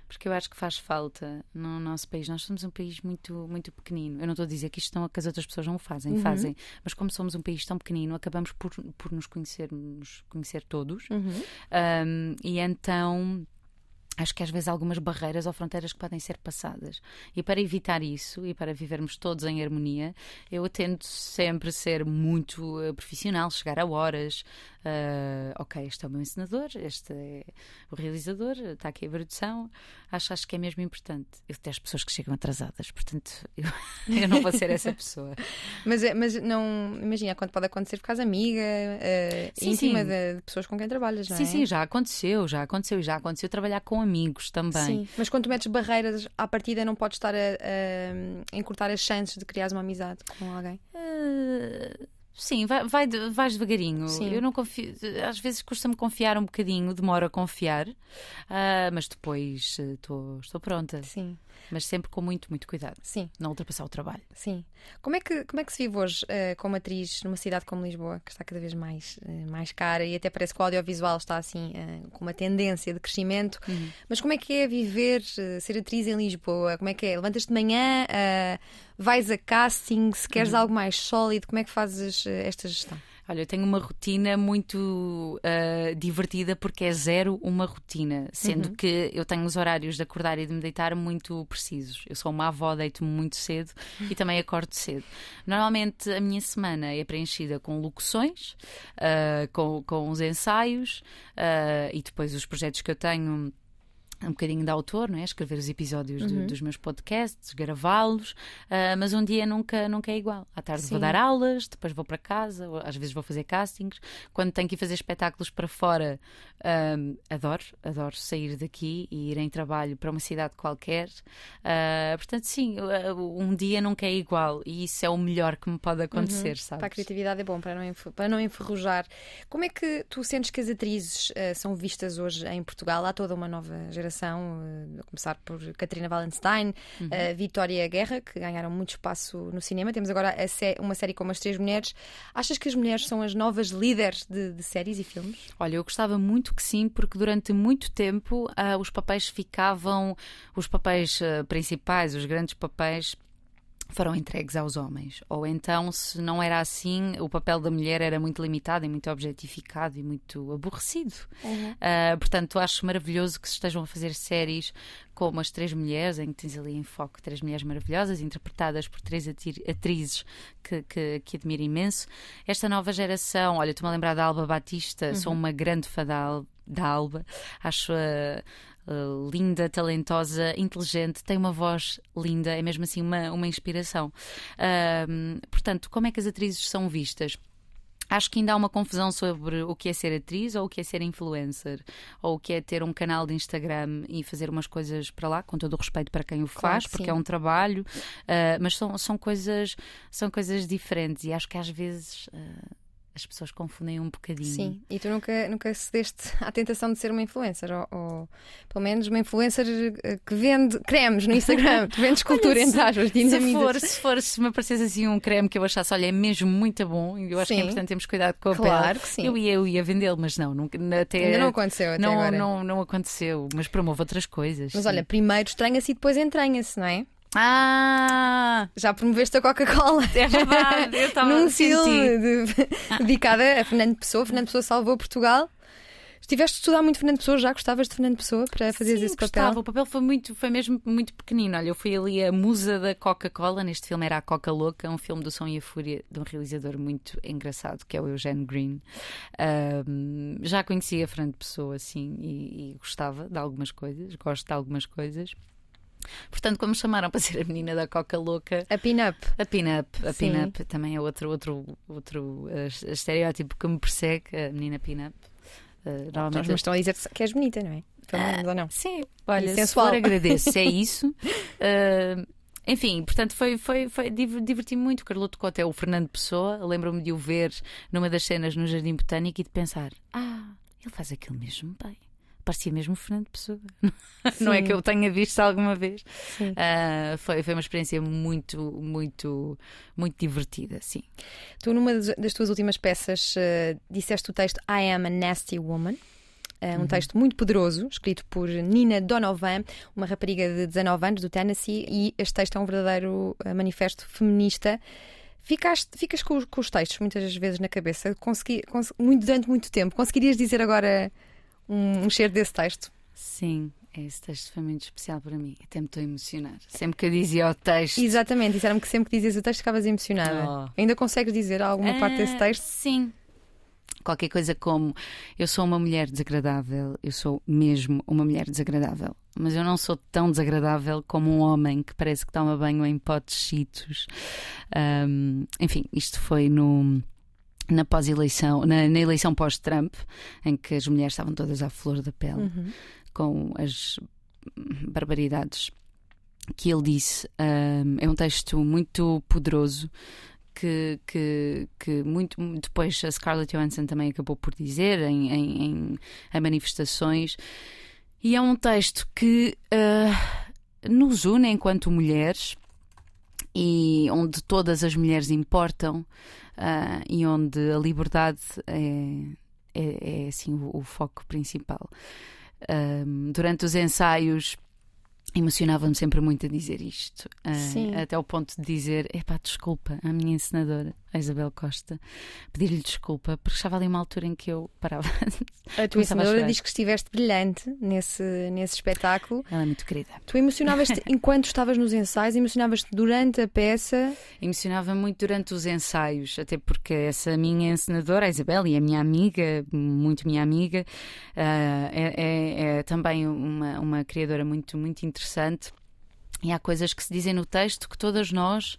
S2: Porque eu acho que faz falta no nosso país. Nós somos um país muito, muito pequenino. Eu não estou a dizer que isto não, que as outras pessoas não o fazem, uhum. fazem, mas como somos um país tão pequenino, acabamos por, por nos conhecer, nos conhecer todos. Uhum. Um, e então acho que às vezes há algumas barreiras ou fronteiras que podem ser passadas. E para evitar isso e para vivermos todos em harmonia, eu tento sempre ser muito uh, profissional, chegar a horas, Uh, ok, este é o meu ensinador, este é o realizador, está aqui a produção. Acho, acho que é mesmo importante. Eu detesto pessoas que chegam atrasadas, portanto, [LAUGHS] eu, eu não vou ser essa pessoa.
S1: mas, é, mas não, imagina, quando pode acontecer por causa amiga, uh, sim, íntima sim. De, de, pessoas com quem trabalhas, não
S2: sim,
S1: é?
S2: Sim, sim, já aconteceu, já aconteceu e já aconteceu trabalhar com amigos também. Sim,
S1: mas quando metes barreiras à partida, não podes estar a, a, a encurtar as chances de criares uma amizade com alguém?
S2: Uh... Sim, vai, vai, vais devagarinho. Sim. Eu não confio, às vezes custa-me confiar um bocadinho, demoro a confiar, uh, mas depois uh, estou pronta. Sim mas sempre com muito, muito cuidado. Sim. Não ultrapassar o trabalho.
S1: Sim. Como é que, como é que se vive hoje uh, como atriz numa cidade como Lisboa, que está cada vez mais, uh, mais cara e até parece que o audiovisual está assim uh, com uma tendência de crescimento. Uhum. Mas como é que é viver, ser atriz em Lisboa? Como é que é? Levantas de manhã, vais a casting, se queres uhum. algo mais sólido, como é que fazes esta gestão?
S2: Olha, eu tenho uma rotina muito uh, divertida porque é zero uma rotina, sendo uhum. que eu tenho os horários de acordar e de me deitar muito precisos. Eu sou uma avó, deito-me muito cedo e também acordo cedo. Normalmente a minha semana é preenchida com locuções, uh, com, com os ensaios uh, e depois os projetos que eu tenho um bocadinho de autor, não é? Escrever os episódios uhum. do, dos meus podcasts, gravá-los, uh, mas um dia nunca, nunca é igual. À tarde Sim. vou dar aulas, depois vou para casa, às vezes vou fazer castings. Quando tenho que ir fazer espetáculos para fora, uh, adoro, adoro sair daqui e ir em trabalho para uma cidade qualquer. Uh, portanto, sim, um dia nunca é igual e isso é o melhor que me pode acontecer, uhum. sabes?
S1: Para a criatividade é bom, para não, para não enferrujar. Como é que tu sentes que as atrizes são vistas hoje em Portugal? Há toda uma nova geração geração, eh, a começar por Catarina Wallenstein, uhum. a Vitória Guerra, que ganharam muito espaço no cinema. Temos agora uma série com as três mulheres. Achas que as mulheres são as novas líderes de, de séries e filmes?
S2: Olha, eu gostava muito que sim, porque durante muito tempo uh, os papéis ficavam, os papéis uh, principais, os grandes papéis foram entregues aos homens. Ou então, se não era assim, o papel da mulher era muito limitado e muito objetificado e muito aborrecido. Uhum. Uh, portanto, acho maravilhoso que se estejam a fazer séries como As Três Mulheres, em que tens ali em foco três mulheres maravilhosas, interpretadas por três atrizes que, que, que admiro imenso. Esta nova geração, olha, estou-me a lembrar da Alba Batista, uhum. sou uma grande fã da, da Alba, acho a, uh, linda, talentosa, inteligente, tem uma voz linda, é mesmo assim uma, uma inspiração. Uh, portanto, como é que as atrizes são vistas? Acho que ainda há uma confusão sobre o que é ser atriz ou o que é ser influencer, ou o que é ter um canal de Instagram e fazer umas coisas para lá, com todo o respeito para quem o faz, claro, porque sim. é um trabalho, uh, mas são, são, coisas, são coisas diferentes e acho que às vezes. Uh, as pessoas confundem um bocadinho.
S1: Sim, e tu nunca, nunca cedeste [LAUGHS] à tentação de ser uma influencer, ou, ou pelo menos uma influencer eh, que vende cremes no Instagram, tu vendes [LAUGHS] cultura, entre aspas,
S2: se for, se for, se me aparecesse assim um creme que eu achasse, olha, é mesmo muito bom, e eu acho sim. que é importante termos cuidado com a
S1: claro
S2: pele.
S1: Que sim.
S2: Eu ia, eu ia vendê-lo, mas não, nunca, até,
S1: ainda não aconteceu até
S2: não,
S1: agora.
S2: Não, não aconteceu, mas promovo outras coisas.
S1: Mas sim. olha, primeiro estranha-se e depois entranha-se, não é?
S2: Ah!
S1: Já promoveste a Coca-Cola.
S2: É verdade, eu [LAUGHS] estava
S1: Num filme de, [LAUGHS] dedicado a Fernando Pessoa. Fernando Pessoa salvou Portugal. Estiveste a estudar muito Fernando Pessoa, já gostavas de Fernando Pessoa para fazer esse papel?
S2: Gostava. O papel foi, muito, foi mesmo muito pequenino. Olha, eu fui ali a musa da Coca-Cola. Neste filme era a Coca Louca, um filme do Som e a Fúria de um realizador muito engraçado que é o Eugene Green. Um, já conhecia Fernando Pessoa, assim, e, e gostava de algumas coisas, gosto de algumas coisas. Portanto, como chamaram para ser a menina da Coca Louca.
S1: A pin-up.
S2: A pin-up. A pin-up também é outro, outro, outro uh, estereótipo que me persegue, a menina pin-up.
S1: Uh, normalmente... Mas estão a dizer que és bonita, não é? Pelo menos, ou não?
S2: Sim, olha, se for agradeço, se é [LAUGHS] isso. Uh, enfim, portanto, foi, foi, foi diverti-me muito. Carloto Cota é o Fernando Pessoa. Lembro-me de o ver numa das cenas no Jardim Botânico e de pensar: ah, ele faz aquilo mesmo bem parecia mesmo o Fernando Pessoa. [LAUGHS] Não é que eu tenha visto alguma vez. Uh, foi, foi uma experiência muito, muito, muito divertida, sim.
S1: Tu, numa das tuas últimas peças, uh, disseste o texto I Am a Nasty Woman. Uh, um uhum. texto muito poderoso, escrito por Nina Donovan, uma rapariga de 19 anos do Tennessee, e este texto é um verdadeiro manifesto feminista. Ficaste, ficas com, com, os textos muitas vezes na cabeça, consegui, muito, durante muito tempo. Conseguirias dizer agora um, um cheiro desse texto?
S2: Sim, esse texto foi muito especial para mim. Até me estou a emocionar. Sempre que eu dizia o texto.
S1: Exatamente, disseram-me que sempre que dizias o texto ficavas emocionada. Oh. Ainda consegues dizer alguma parte desse ah, texto?
S2: Sim, qualquer coisa como eu sou uma mulher desagradável, eu sou mesmo uma mulher desagradável, mas eu não sou tão desagradável como um homem que parece que toma banho em potes chitos. Um, enfim, isto foi no na pós-eleição, na, na, eleição pós-Trump, em que as mulheres estavam todas à flor da pele, uhum. com as barbaridades que ele disse. Um, é um texto muito poderoso que, que, que muito depois a Scarlett Johansson também acabou por dizer em, em, em, manifestações. E é um texto que uh, nos une enquanto mulheres e onde todas as mulheres importam uh, e onde a liberdade é, é, é assim o, o, foco principal. Uh, durante os ensaios Emocionava-me sempre muito a dizer isto, uh, até o ponto de dizer: epá, desculpa à minha encenadora, a Isabel Costa, pedir-lhe desculpa, porque estava ali uma altura em que eu parava.
S1: A tua encenadora diz que estiveste brilhante nesse, nesse espetáculo.
S2: Ela é muito querida.
S1: Tu emocionavas-te [LAUGHS] enquanto estavas nos ensaios, emocionavas-te durante a peça?
S2: Emocionava muito durante os ensaios, até porque essa minha encenadora, a Isabel, e a minha amiga, muito minha amiga, uh, é, é, é também uma, uma criadora muito, muito interessante interessante. E há coisas que se dizem no texto que todas nós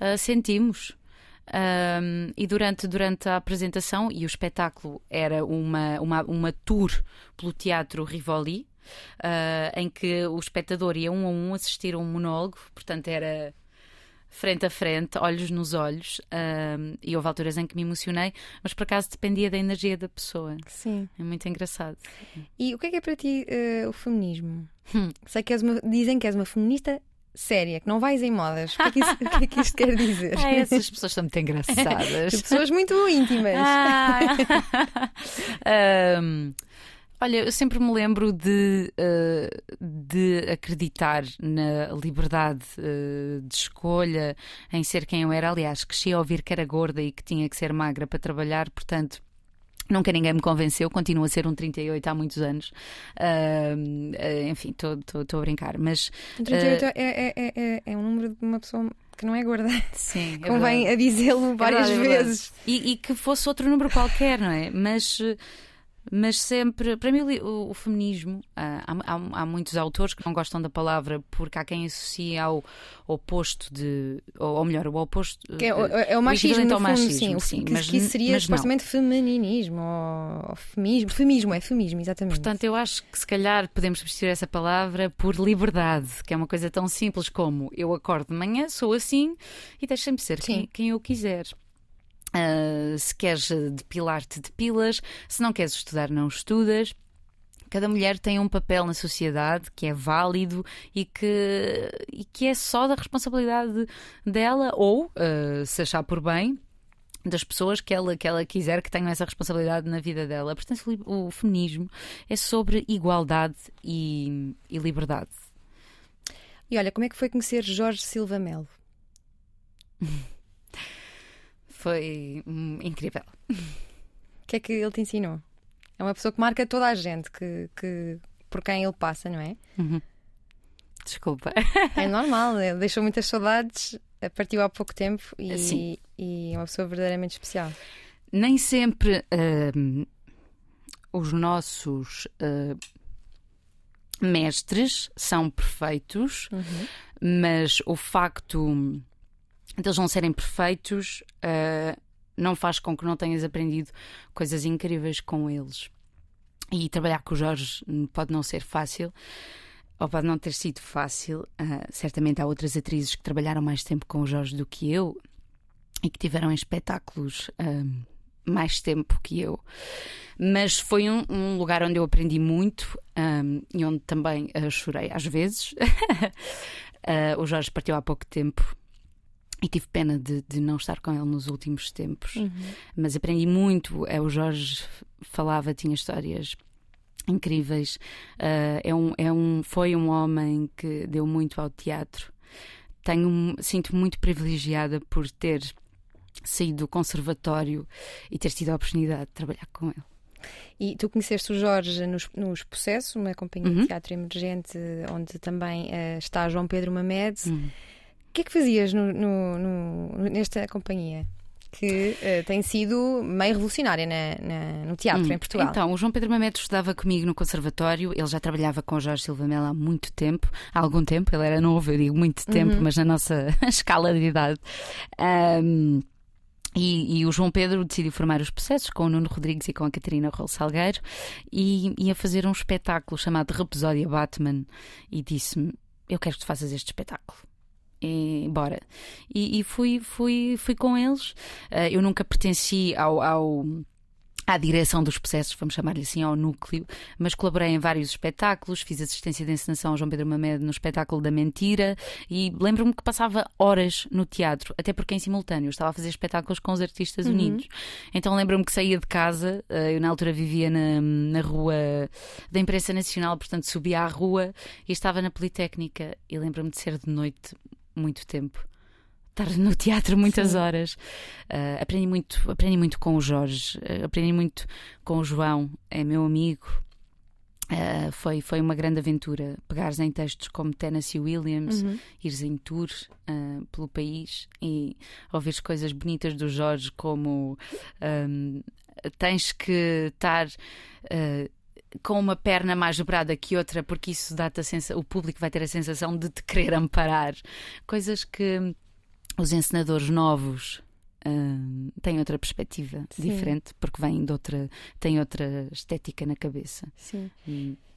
S2: uh, sentimos. Um, e durante, durante a apresentação, e o espetáculo era uma, uma, uma tour pelo Teatro Rivoli, uh, em que o espectador ia um a um assistir a um monólogo, portanto era frente a frente, olhos nos olhos, um, e houve alturas em que me emocionei, mas por acaso dependia da energia da pessoa.
S1: Sim.
S2: É muito engraçado.
S1: E o que é que é para ti uh, o feminismo? Hum. Sei que és uma, dizem que és uma feminista séria, que não vais em modas. O que é que, isso, [LAUGHS] que, é que isto quer dizer?
S2: Ah, essas pessoas são muito engraçadas. [LAUGHS]
S1: pessoas muito íntimas. Ah. [LAUGHS]
S2: um, Olha, eu sempre me lembro de, uh, de acreditar na liberdade uh, de escolha, em ser quem eu era. Aliás, cresci a ouvir que era gorda e que tinha que ser magra para trabalhar, portanto. Nunca ninguém me convenceu, continuo a ser um 38 há muitos anos. Uh, enfim, estou a brincar. Mas,
S1: 38 é, é, é, é um número de uma pessoa que não é gorda. [LAUGHS]
S2: Sim,
S1: é Convém a dizê-lo várias
S2: verdade,
S1: vezes.
S2: E, e, que fosse outro número qualquer, não é? Mas mas sempre, para mim, o, o feminismo, há, há, há, muitos autores que não gostam da palavra porque há quem associa ao oposto de, ou, ou melhor, o oposto.
S1: Que é, o, é o machismo, no fundo, machismo, sim, sim, que, mas, que isso seria supostamente femininismo ou, ou feminismo. Feminismo, é feminismo, exatamente.
S2: Portanto, eu acho que se calhar podemos substituir essa palavra por liberdade, que é uma coisa tão simples como eu acordo de manhã, sou assim e deixem-me ser quem, quem eu quiser. Uh, se queres depilar-te, depilas. Se não queres estudar, não estudas. Cada mulher tem um papel na sociedade que é válido e que, e que é só da responsabilidade dela, ou, uh, se achar por bem, das pessoas que ela, que ela quiser que tenham essa responsabilidade na vida dela. Portanto, o feminismo é sobre igualdade e, e liberdade.
S1: E olha, como é que foi conhecer Jorge Silva Melo? [LAUGHS]
S2: Foi hum, incrível.
S1: O que é que ele te ensinou? É uma pessoa que marca toda a gente, que, que por quem ele passa, não é?
S2: Uhum. Desculpa.
S1: É normal, ele deixou muitas saudades, partiu há pouco tempo e, e é uma pessoa verdadeiramente especial.
S2: Nem sempre uh, os nossos uh, mestres são perfeitos, uhum. mas o facto deles não serem perfeitos uh, não faz com que não tenhas aprendido coisas incríveis com eles. E trabalhar com o Jorge pode não ser fácil, ou pode não ter sido fácil. Uh, certamente há outras atrizes que trabalharam mais tempo com o Jorge do que eu e que tiveram espetáculos uh, mais tempo que eu. Mas foi um, um lugar onde eu aprendi muito um, e onde também uh, chorei às vezes. uh, [LAUGHS] o Jorge partiu há pouco tempo e tive pena de, de, não estar com ele nos últimos tempos. Uhum. Mas aprendi muito. É, o Jorge falava, tinha histórias incríveis. Uh, é um, é um, foi um homem que deu muito ao teatro. Tenho, sinto muito privilegiada por ter saído do conservatório e ter tido a oportunidade de trabalhar com ele.
S1: E tu conheceste o Jorge nos, nos Processos, uma companhia uhum. de teatro emergente onde também uh, está João Pedro Mamed. Uhum. O que é que fazias no, no, no, nesta companhia? que uh, tem sido meio revolucionária na, na, no teatro hum, em Portugal.
S2: Então, o João Pedro Mamed estudava comigo no Conservatório, ele já trabalhava com o Jorge Silva Melo há muito tempo, há algum tempo, ele era novo, eu digo muito tempo, uhum. mas na nossa [LAUGHS] escala de idade. Um, e, e, o João Pedro decidiu formar os processos com o Nuno Rodrigues e com a Catarina Rol Salgueiro e ia fazer um espetáculo chamado Rapsódia Batman e disse-me: Eu quero que tu faças este espetáculo. E, bora. E, e fui, fui, fui com eles. Uh, eu nunca pertenci ao, ao à direção dos processos, vamos chamar-lhe assim, ao núcleo, mas colaborei em vários espetáculos, fiz assistência de encenação ao João Pedro Mamed no espetáculo da Mentira e lembro-me que passava horas no teatro, até porque em simultâneo estava a fazer espetáculos com os artistas uhum. unidos. Então lembro-me que saía de casa, eh, eu na altura vivia na, na rua da Imprensa Nacional, portanto subia à rua e estava na Politécnica e lembro-me de ser de noite muito tempo estar no teatro muitas Sim. horas. Uh, aprendi muito, aprendi muito com o Jorge, uh, aprendi muito com o João, é meu amigo. Uh, foi, foi uma grande aventura pegares em textos como Tennessee Williams, uhum. ires em tour uh, pelo país e ouvires coisas bonitas do Jorge, como um, tens que estar. Uh, com uma perna mais dobrada que outra, porque isso dá-te a sensação, o público vai ter a sensação de te querer amparar. Coisas que os encenadores novos uh, têm outra perspectiva Sim. diferente, porque vêm de outra, têm outra estética na cabeça.
S1: Sim.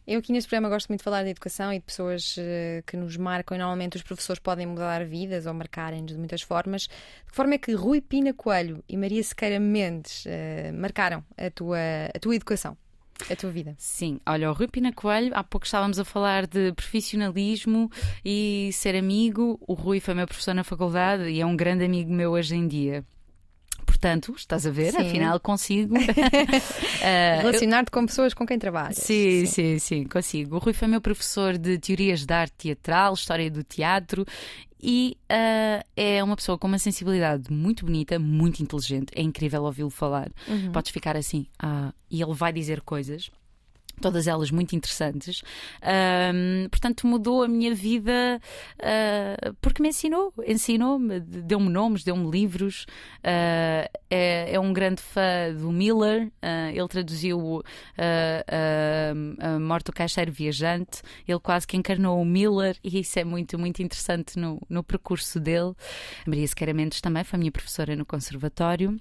S1: Eu aqui neste programa gosto muito de falar de educação e de pessoas uh, que nos marcam, e normalmente os professores podem mudar vidas ou marcarem-nos de muitas formas. De que forma é que Rui Pina Coelho e Maria Sequeira Mendes uh, marcaram a tua, a tua educação? A tua vida.
S2: Sim, olha, o Rui Pina Coelho, há pouco estávamos a falar de profissionalismo e ser amigo. O Rui foi meu professor na faculdade e é um grande amigo meu hoje em dia. Portanto, estás a ver, sim. afinal consigo [LAUGHS]
S1: uh, relacionar-te com pessoas com quem trabalhas.
S2: Sim, sim, sim, sim, consigo. O Rui foi meu professor de teorias de arte teatral, história do teatro e uh, é uma pessoa com uma sensibilidade muito bonita, muito inteligente. É incrível ouvi-lo falar. Uhum. Podes ficar assim, ah, e ele vai dizer coisas todas elas muito interessantes. Um, portanto, mudou a minha vida uh, porque me ensinou, ensinou-me, deu-me nomes, deu-me livros. Uh, é, é, um grande fã do Miller, uh, ele traduziu a Morte do Caixeiro Viajante, ele quase que encarnou o Miller e isso é muito, muito interessante no, no percurso dele. Maria Sequeira Mendes também foi minha professora no Conservatório.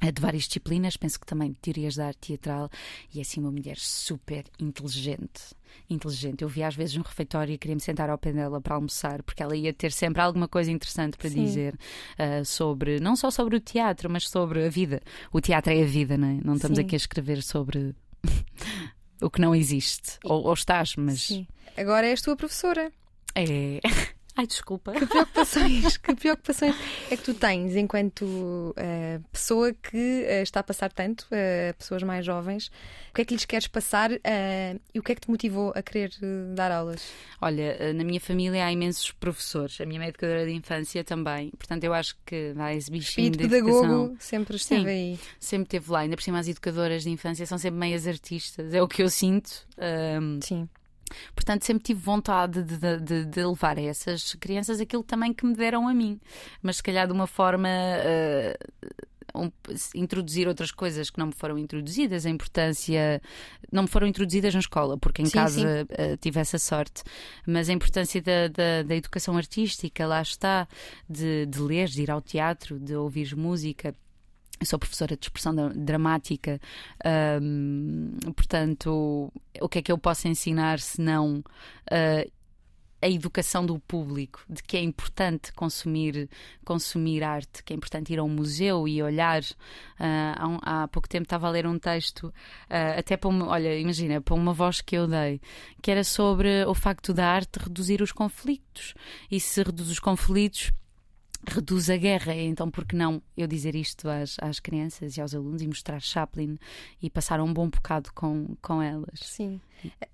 S2: É de várias disciplinas, penso que também teorias da arte teatral, e é assim uma mulher super inteligente. Inteligente. Eu via às vezes um refeitório e queria me sentar ao pé dela para almoçar, porque ela ia ter sempre alguma coisa interessante para Sim. dizer uh, sobre, não só sobre o teatro, mas sobre a vida. O teatro é a vida, não é? Não estamos Sim. aqui a escrever sobre [LAUGHS] o que não existe. Ou, ou estás, mas. Sim.
S1: Agora és tua professora.
S2: É. [LAUGHS] Ai, desculpa.
S1: Que preocupações, [LAUGHS] que preocupações é que tu tens enquanto uh, pessoa que uh, está a passar tanto a uh, pessoas mais jovens? O que é que lhes queres passar e o que é que te motivou a querer dar aulas?
S2: Olha, na minha família há imensos professores, a minha mãe é educadora de infância também, portanto eu acho que vai esse bichinho
S1: Espírito de pedagogo sempre esteve Sim, aí.
S2: Sempre esteve lá, ainda por cima as educadoras de infância são sempre meias artistas, é o que eu sinto.
S1: Sim.
S2: Portanto, sempre tive vontade de, de, de, levar a essas crianças aquilo também que me deram a mim, mas se calhar de uma forma. Uh, um, introduzir outras coisas que não me foram introduzidas, a importância. não me foram introduzidas na escola, porque em sim, casa sim. Uh, tive essa sorte, mas a importância da, da, da educação artística, lá está, de, de ler, de ir ao teatro, de ouvir música eu sou professora de expressão dramática, um, portanto, o que é que eu posso ensinar se não uh, a educação do público, de que é importante consumir, consumir arte, que é importante ir a um museu e olhar. Uh, há, um, há, pouco tempo estava a ler um texto, uh, até para uma, olha, imagina, para uma voz que eu dei, que era sobre o facto da arte reduzir os conflitos. E se reduz os conflitos reduz a guerra. Então, por que não eu dizer isto às, às crianças e aos alunos e mostrar Chaplin e passar um bom bocado com, com elas?
S1: Sim.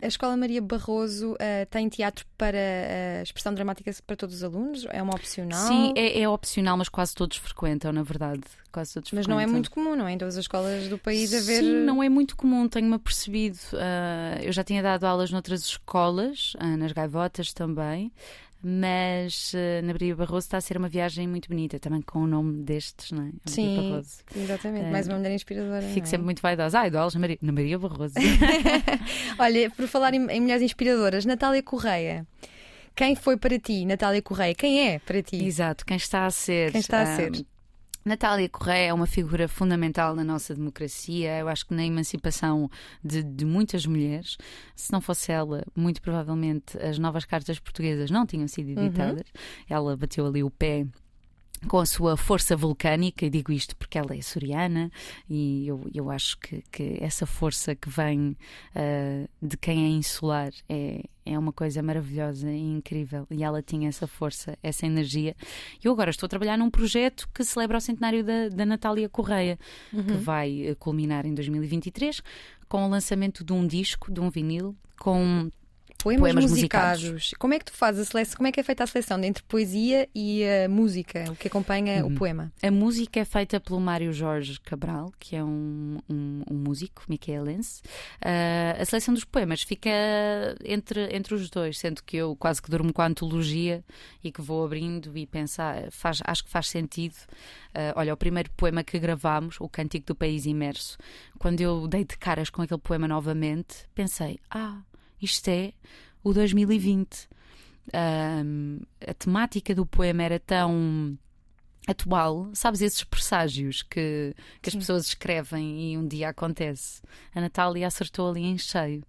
S1: A Escola Maria Barroso uh, tem teatro para uh, expressão dramática para todos os alunos? É uma opcional?
S2: Sim, é, é opcional, mas quase todos frequentam, na verdade. Quase todos
S1: mas
S2: frequentam.
S1: não é muito comum, não é? Em todas as escolas do país haver.
S2: Sim, não é muito comum, tenho-me apercebido. Uh, eu já tinha dado aulas noutras escolas, nas gaivotas também mas uh, na Maria Barroso está a ser uma viagem muito bonita, também com o nome destes, não é?
S1: Sim, Barroso. exatamente, uh, mais uma mulher inspiradora.
S2: Fico
S1: é?
S2: sempre muito vaidosa. Ah, idols na Maria, na Maria Barroso. [LAUGHS]
S1: Olha, por falar em, em mulheres inspiradoras, Natália Correia. Quem foi para ti, Natália Correia? Quem é para ti?
S2: Exato, quem está a ser.
S1: Quem está a ser.
S2: Natália Correia é uma figura fundamental na nossa democracia. Eu acho que na emancipação de, de, muitas mulheres, se não fosse ela, muito provavelmente as novas cartas portuguesas não tinham sido uhum. editadas. Uhum. Ela bateu ali o pé com a sua força vulcânica, e digo isto porque ela é soriana, e eu, eu acho que, que essa força que vem uh, de quem é insular é, é uma coisa maravilhosa e incrível. E ela tinha essa força, essa energia. Eu agora estou a trabalhar num projeto que celebra o centenário da, da Natália Correia, uhum. que vai eh, culminar em 2023 com o lançamento de um disco, de um vinil, com
S1: Poemas, poemas musicados. musicados. Como é que tu fazes a seleção? Como é que é feita a seleção entre poesia e a música, o que acompanha uhum. o poema?
S2: A música é feita pelo Mário Jorge Cabral, que é um, um, um músico micaelense. Uh, a seleção dos poemas fica entre, entre os dois, sendo que eu quase que durmo com a antologia e que vou abrindo e pensar, faz, acho que faz sentido. Uh, olha, o primeiro poema que gravámos, O Cântico do País Imerso, quando eu dei de caras com aquele poema novamente, pensei, ah isto é o 2020. Um, a temática do poema era tão atual, sabes, esses presságios que, que as pessoas escrevem e um dia acontece. A Natália acertou ali em cheio.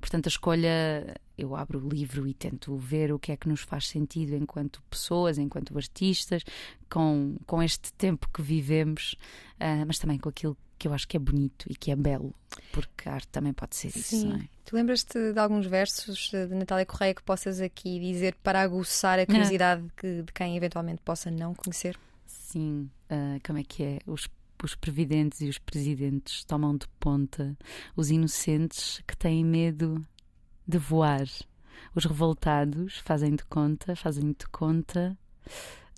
S2: Portanto, a escolha, eu abro o livro e tento ver o que é que nos faz sentido enquanto pessoas, enquanto artistas, com, com este tempo que vivemos, uh, mas também com aquilo que eu acho que é bonito e que é belo, porque a arte também pode ser isso,
S1: Sim.
S2: não é?
S1: Tu lembras-te de alguns versos de Natália Correia que possas aqui dizer para aguçar a curiosidade que, de quem eventualmente possa não conhecer?
S2: Sim, uh, como é que é? Os, os previdentes e os presidentes tomam de ponta os inocentes que têm medo de voar. Os revoltados fazem de conta, fazem de conta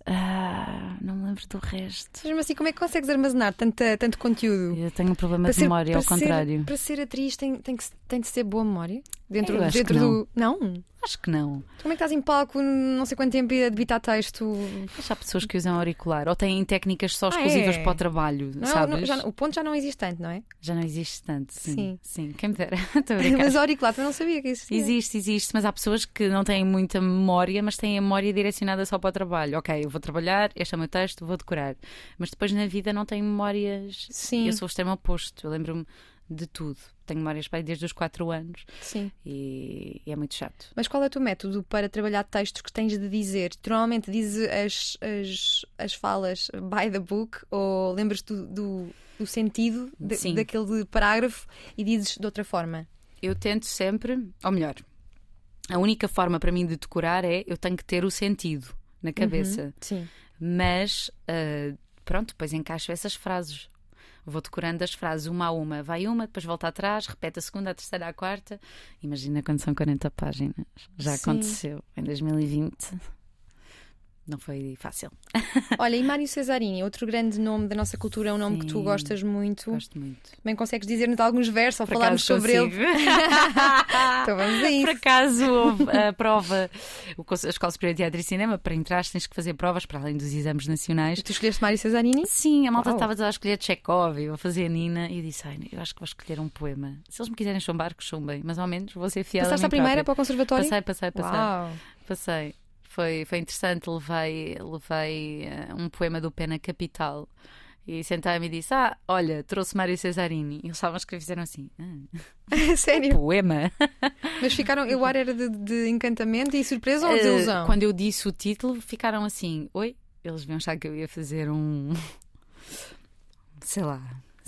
S2: ah, não me lembro do resto.
S1: Mas assim, como é que consegues armazenar tanta, tanto conteúdo?
S2: Eu tenho um problema para de ser, memória, ao
S1: ser,
S2: contrário.
S1: Para ser atriz tem, tem, que, tem de ser boa memória?
S2: Dentro, Eu dentro do.
S1: Não?
S2: Acho que não.
S1: Como é que estás em palco não sei quanto tempo e a debitar texto?
S2: Mas há pessoas que usam auricular ou têm técnicas só exclusivas ah, é? para o trabalho,
S1: não,
S2: sabes?
S1: Não, já, o ponto já não existe tanto, não é?
S2: Já não existe tanto, sim. Sim, sim. quem me dera. [LAUGHS] [LAUGHS]
S1: mas auricular, eu não sabia que existia.
S2: Existe, existe, mas há pessoas que não têm muita memória, mas têm a memória direcionada só para o trabalho. Ok, eu vou trabalhar, este é o meu texto, vou decorar. Mas depois na vida não tenho memórias.
S1: Sim.
S2: Eu sou o extremo oposto. Eu lembro-me de tudo. Tenho memórias para desde os 4 anos.
S1: Sim.
S2: E, e, é muito chato.
S1: Mas qual é o teu método para trabalhar textos que tens de dizer? Tu normalmente dizes as, as, as falas by the book ou lembras-te do, do, do, sentido de, daquele parágrafo e dizes de outra forma?
S2: Eu tento sempre, ou melhor, a única forma para mim de decorar é eu tenho que ter o sentido na uhum. cabeça. Uhum,
S1: sim.
S2: Mas uh, pronto, depois encaixo essas frases vou decorando as frases uma a uma. Vai uma, depois volta atrás, repete a segunda, a terceira, a quarta. Imagina quando são 40 páginas. Já Sim. aconteceu em 2020 não foi fácil.
S1: Olha, e Mário Cesarini, outro grande nome da nossa cultura, é um nome Sim, que tu gostas muito.
S2: Gosto muito.
S1: Bem, consegues dizer-nos alguns versos ou falarmos sobre
S2: consigo.
S1: ele? [LAUGHS] então vamos a isso.
S2: Por acaso houve a prova, a Escola Superior de Teatro e Cinema, para entrar tens que fazer provas para além dos exames nacionais.
S1: E tu escolheste Mário Cesarini?
S2: Sim, a malta Uau. estava a escolher Chekhov e eu a fazer a Nina e eu disse, ai, eu acho que vou escolher um poema. Se eles me quiserem chumbar, que chumbem, mas ao menos vou ser fiel
S1: Passaste
S2: a,
S1: a primeira para o conservatório?
S2: Passei, passei, passei.
S1: Uau.
S2: Passei foi, foi interessante. Levei, levei uh, um poema do Pena Capital E sentei-me e disse: Ah, olha, trouxe Mário Cesarini. E eles estavam a escrever fizeram assim: ah, [LAUGHS]
S1: Sério?
S2: poema.
S1: Mas ficaram. O ar era de, de encantamento e surpresa ou
S2: Eh,
S1: desilusão?
S2: quando eu disse o título, ficaram assim: Oi, eles deviam achar que eu ia fazer um. [LAUGHS] Sei lá,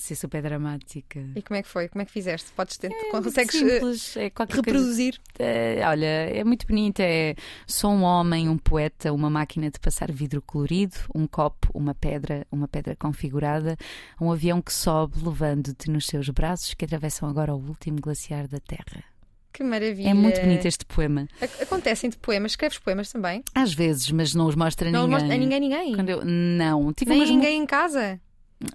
S2: ser super dramática.
S1: E como é que foi? Como é que fizeste? Podes tentar.
S2: É
S1: consegues eh,
S2: simples, é qualquer coisa
S1: reproduzir?
S2: É, olha, é muito bonito. É sou um homem, um poeta, uma máquina de passar vidro colorido, um copo, uma pedra, uma pedra configurada, um avião que sobe, levando-te nos seus braços, que atravessam agora o último glaciar da Terra.
S1: Que maravilha.
S2: É muito bonito este poema.
S1: Ac- Acontecem-te poemas, escreves poemas também?
S2: Às vezes, mas não os mostra a
S1: Não
S2: ninguém.
S1: mostra a ninguém, ninguém.
S2: Quando eu- Não, tive
S1: Nem
S2: mu-
S1: ninguém em casa.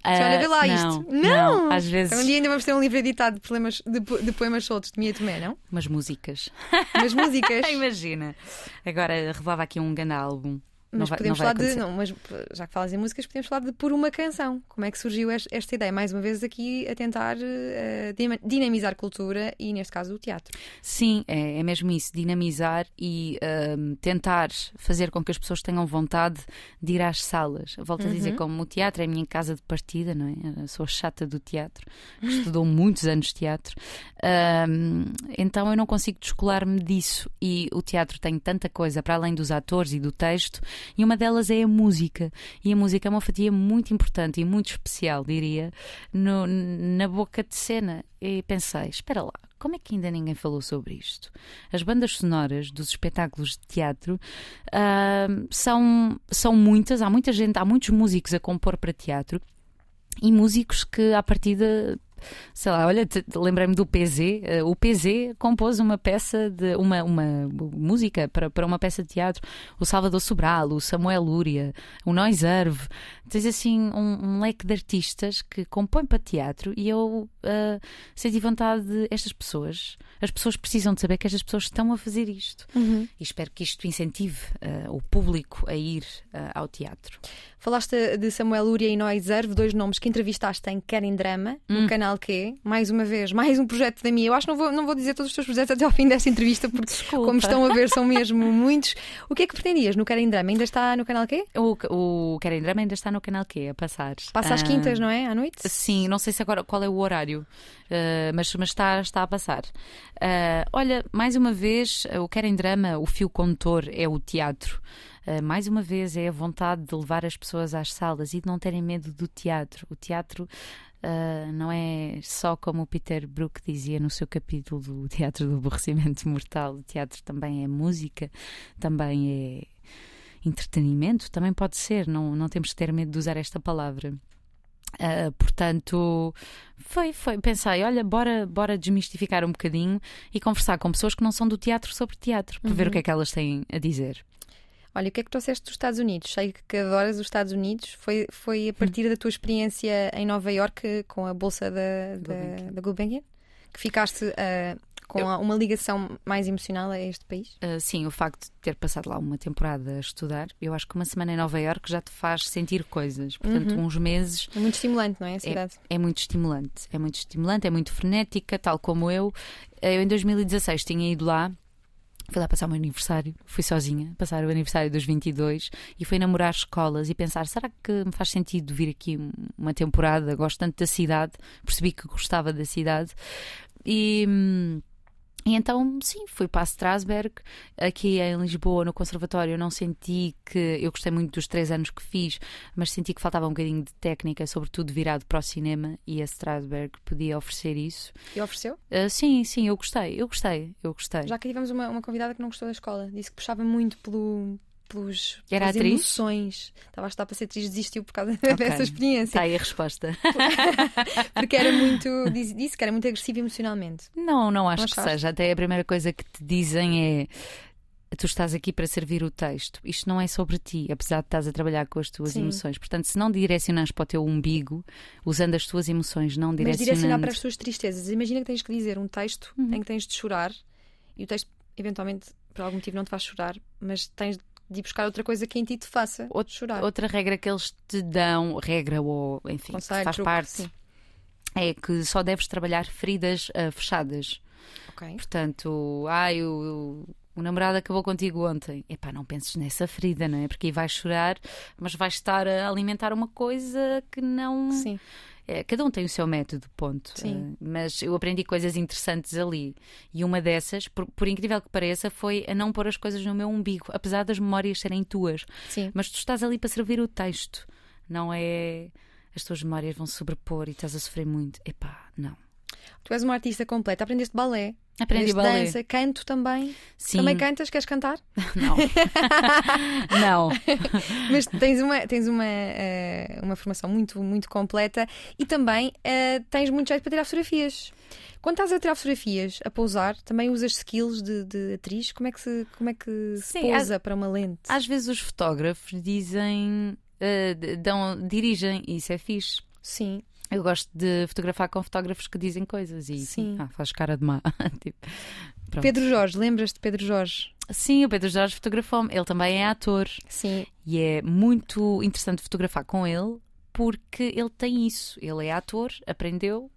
S2: Ah,
S1: olha, lá
S2: não,
S1: isto.
S2: Não,
S1: Não!
S2: às vezes
S1: Então, um dia ainda vamos ter um livro editado de, poemas, de, de poemas soltos de Mia Tomé, não?
S2: umas músicas.
S1: Mas músicas. [LAUGHS]
S2: Imagina. Agora revelava aqui um grande álbum.
S1: Mas
S2: vai-
S1: podemos falar de.
S2: acontecer.
S1: Não, mas já que falas em músicas, podemos falar de por uma canção. Como é que surgiu es- esta ideia? Mais uma vez aqui a tentar eh, dima- dinamizar cultura e, neste caso, o teatro.
S2: Sim, é, é mesmo isso, dinamizar e ahm, tentar fazer com que as pessoas tenham vontade de ir às salas. Volto a dizer, como o teatro é a minha casa de partida, não é? Eu sou chata do teatro, estudou [LAUGHS] muitos anos de teatro, Ahm, então eu não consigo descolar-me disso. E o teatro tem tanta coisa para além dos atores e do texto, e uma delas é a música. E a música é uma fatia muito importante e muito especial, diria, no- na boca de cena. E pensei, espera lá, como é que ainda ninguém falou sobre isto? As bandas sonoras dos espetáculos de teatro ahm, são, são muitas, há muita gente, há muitos músicos a compor para teatro e músicos que à partida. Sei lá, olha, lembrei-me do PZ. eh, O PZ compôs uma peça de uma, uma música para, para uma peça de teatro. O Salvador Sobral, o Samuel Lúria, o Noiserve. Tens assim um, um leque de artistas que compõem para teatro e eu ah, senti vontade de estas pessoas. As pessoas precisam de saber que estas pessoas estão a fazer isto. E espero que isto incentive ah, o público a ir ah, ao teatro.
S1: Falaste de Samuel Lúria e Noiserve, dois nomes que entrevistaste em Querem Drama,
S2: Hum.
S1: no canal Q. Mais uma vez, mais um projeto da minha. Eu acho que não vou, não vou dizer todos os teus projetos até ao fim desta entrevista, porque,
S2: Desculpa.
S1: como estão a ver, são mesmo [LAUGHS] muitos. O que é que pretendias no Querem Drama? Ainda está no canal Q?
S2: O, o Querem Drama ainda está no canal Q a passar.
S1: Passa às
S2: Ah,
S1: quintas, não é? À noite?
S2: Sim, não sei se agora qual é o horário, ah, mas, mas está, está a passar. Ah, olha, mais uma vez, o Querem Drama, o fio condutor é o teatro. Mais uma vez, é a vontade de levar as pessoas às salas e de não terem medo do teatro. O teatro ah, não é só como o Peter Brook dizia no seu capítulo do Teatro do Aborrecimento Mortal. O teatro também é música, também é entretenimento, também pode ser, não, não temos que ter medo de usar esta palavra. Ah, portanto, foi, foi, pensei, olha, bora, bora desmistificar um bocadinho e conversar com pessoas que não são do teatro sobre teatro, para ver o que é que elas têm a dizer.
S1: Olha, o que é que trouxeste dos Estados Unidos? Sei que adoras os Estados Unidos. Foi, foi a partir da tua experiência em Nova Iorque com a bolsa da, da, da Gulbenkian que ficaste ah, com a- uma ligação mais emocional a este país?
S2: Ah, sim, o facto de ter passado lá uma temporada a estudar, eu acho que uma semana em Nova Iorque já te faz sentir coisas. Portanto, uns meses
S1: É muito estimulante, não é? A cidade.
S2: é muito estimulante. É muito estimulante, é muito frenética, tal como eu. Eu em 2016 tinha ido lá. Fui lá passar o meu aniversário, fui sozinha, passar o aniversário dos 22 e fui namorar escolas e pensar: será que me faz sentido vir aqui uma temporada? Gosto tanto da cidade, percebi que gostava da cidade e. e então, sim, fui para a Strasberg. Aqui em Lisboa, no Conservatório, eu não senti que. Eu gostei muito dos três anos que fiz, mas senti que faltava um bocadinho de técnica, sobretudo virado para o cinema, e a Strasberg podia oferecer isso.
S1: E ofereceu?
S2: Ah, sim, sim, eu gostei, eu gostei, eu gostei.
S1: Já que tivemos uma, uma convidada que não gostou da escola, disse que puxava muito pelo, pelos,
S2: Era
S1: pelas
S2: atriz?
S1: emoções. Estava a estudar para ser atriz, desistiu por causa [LAUGHS]
S2: Ok.
S1: dessa experiência.
S2: Está aí a resposta. [LAUGHS]
S1: Porque era muito. Disse, disse que era muito agressivo emocionalmente.
S2: Não, não acho
S1: Não
S2: que seja. Até a primeira coisa que te dizem é. Tu estás aqui para servir o texto. Isto não é sobre ti, apesar de estás a trabalhar com as tuas
S1: Sim.
S2: emoções. Portanto, se não direcionares para o teu umbigo, usando as tuas emoções, não
S1: Mas
S2: direcionando.
S1: direcionar para as tuas tristezas. Imagina que tens que dizer um texto
S2: Uhum.
S1: em que tens de chorar e o texto, eventualmente, por algum motivo, não te faz chorar, mas tens de ir buscar outra coisa que em ti te faça
S2: Outro-
S1: chorar.
S2: Outra regra que eles te dão, regra ou enfim,
S1: Conselho,
S2: que faz
S1: truque,
S2: parte,
S1: sim.
S2: é que só deves trabalhar feridas ah, fechadas.
S1: Ok.
S2: Portanto, ai, o, o o namorado acabou contigo ontem. Epá, não penses nessa ferida, não é? Porque aí vais chorar, mas vais estar a alimentar uma coisa que não.
S1: Sim.
S2: É, cada um tem o seu método, ponto.
S1: Sim.
S2: Uh, mas eu aprendi coisas interessantes ali. E uma dessas, por, por, incrível que pareça, foi a não pôr as coisas no meu umbigo, apesar das memórias serem tuas.
S1: Sim.
S2: Mas tu estás ali para servir o texto, não é. As tuas memórias vão sobrepor e estás a sofrer muito. Epá, não.
S1: Tu és uma artista completa, aprendeste balé.
S2: Aprendi balé.
S1: dança, canto também.
S2: Sim.
S1: Também cantas? Queres cantar? [LAUGHS]
S2: Não. [LAUGHS] não.
S1: Mas tens uma, tens uma, eh, uma formação muito, muito completa e também eh, tens muito jeito para tirar fotografias. Quando estás a tirar fotografias, a pousar, também usas skills de, de atriz? Como é que se, como é que se
S2: Sim,
S1: pousa para uma lente?
S2: Às vezes os fotógrafos dizem. d- dão, dirigem, e isso é fixe.
S1: Sim.
S2: Eu gosto de fotografar com fotógrafos que dizem coisas e
S1: Sim.
S2: ah, faz cara de má. [LAUGHS] Tipo.
S1: Pedro Jorge, lembras-te de Pedro Jorge?
S2: Sim, o Pedro Jorge fotografou-me. Ele também é ator
S1: Sim.
S2: e é muito interessante fotografar com ele porque ele tem isso. Ele é ator, aprendeu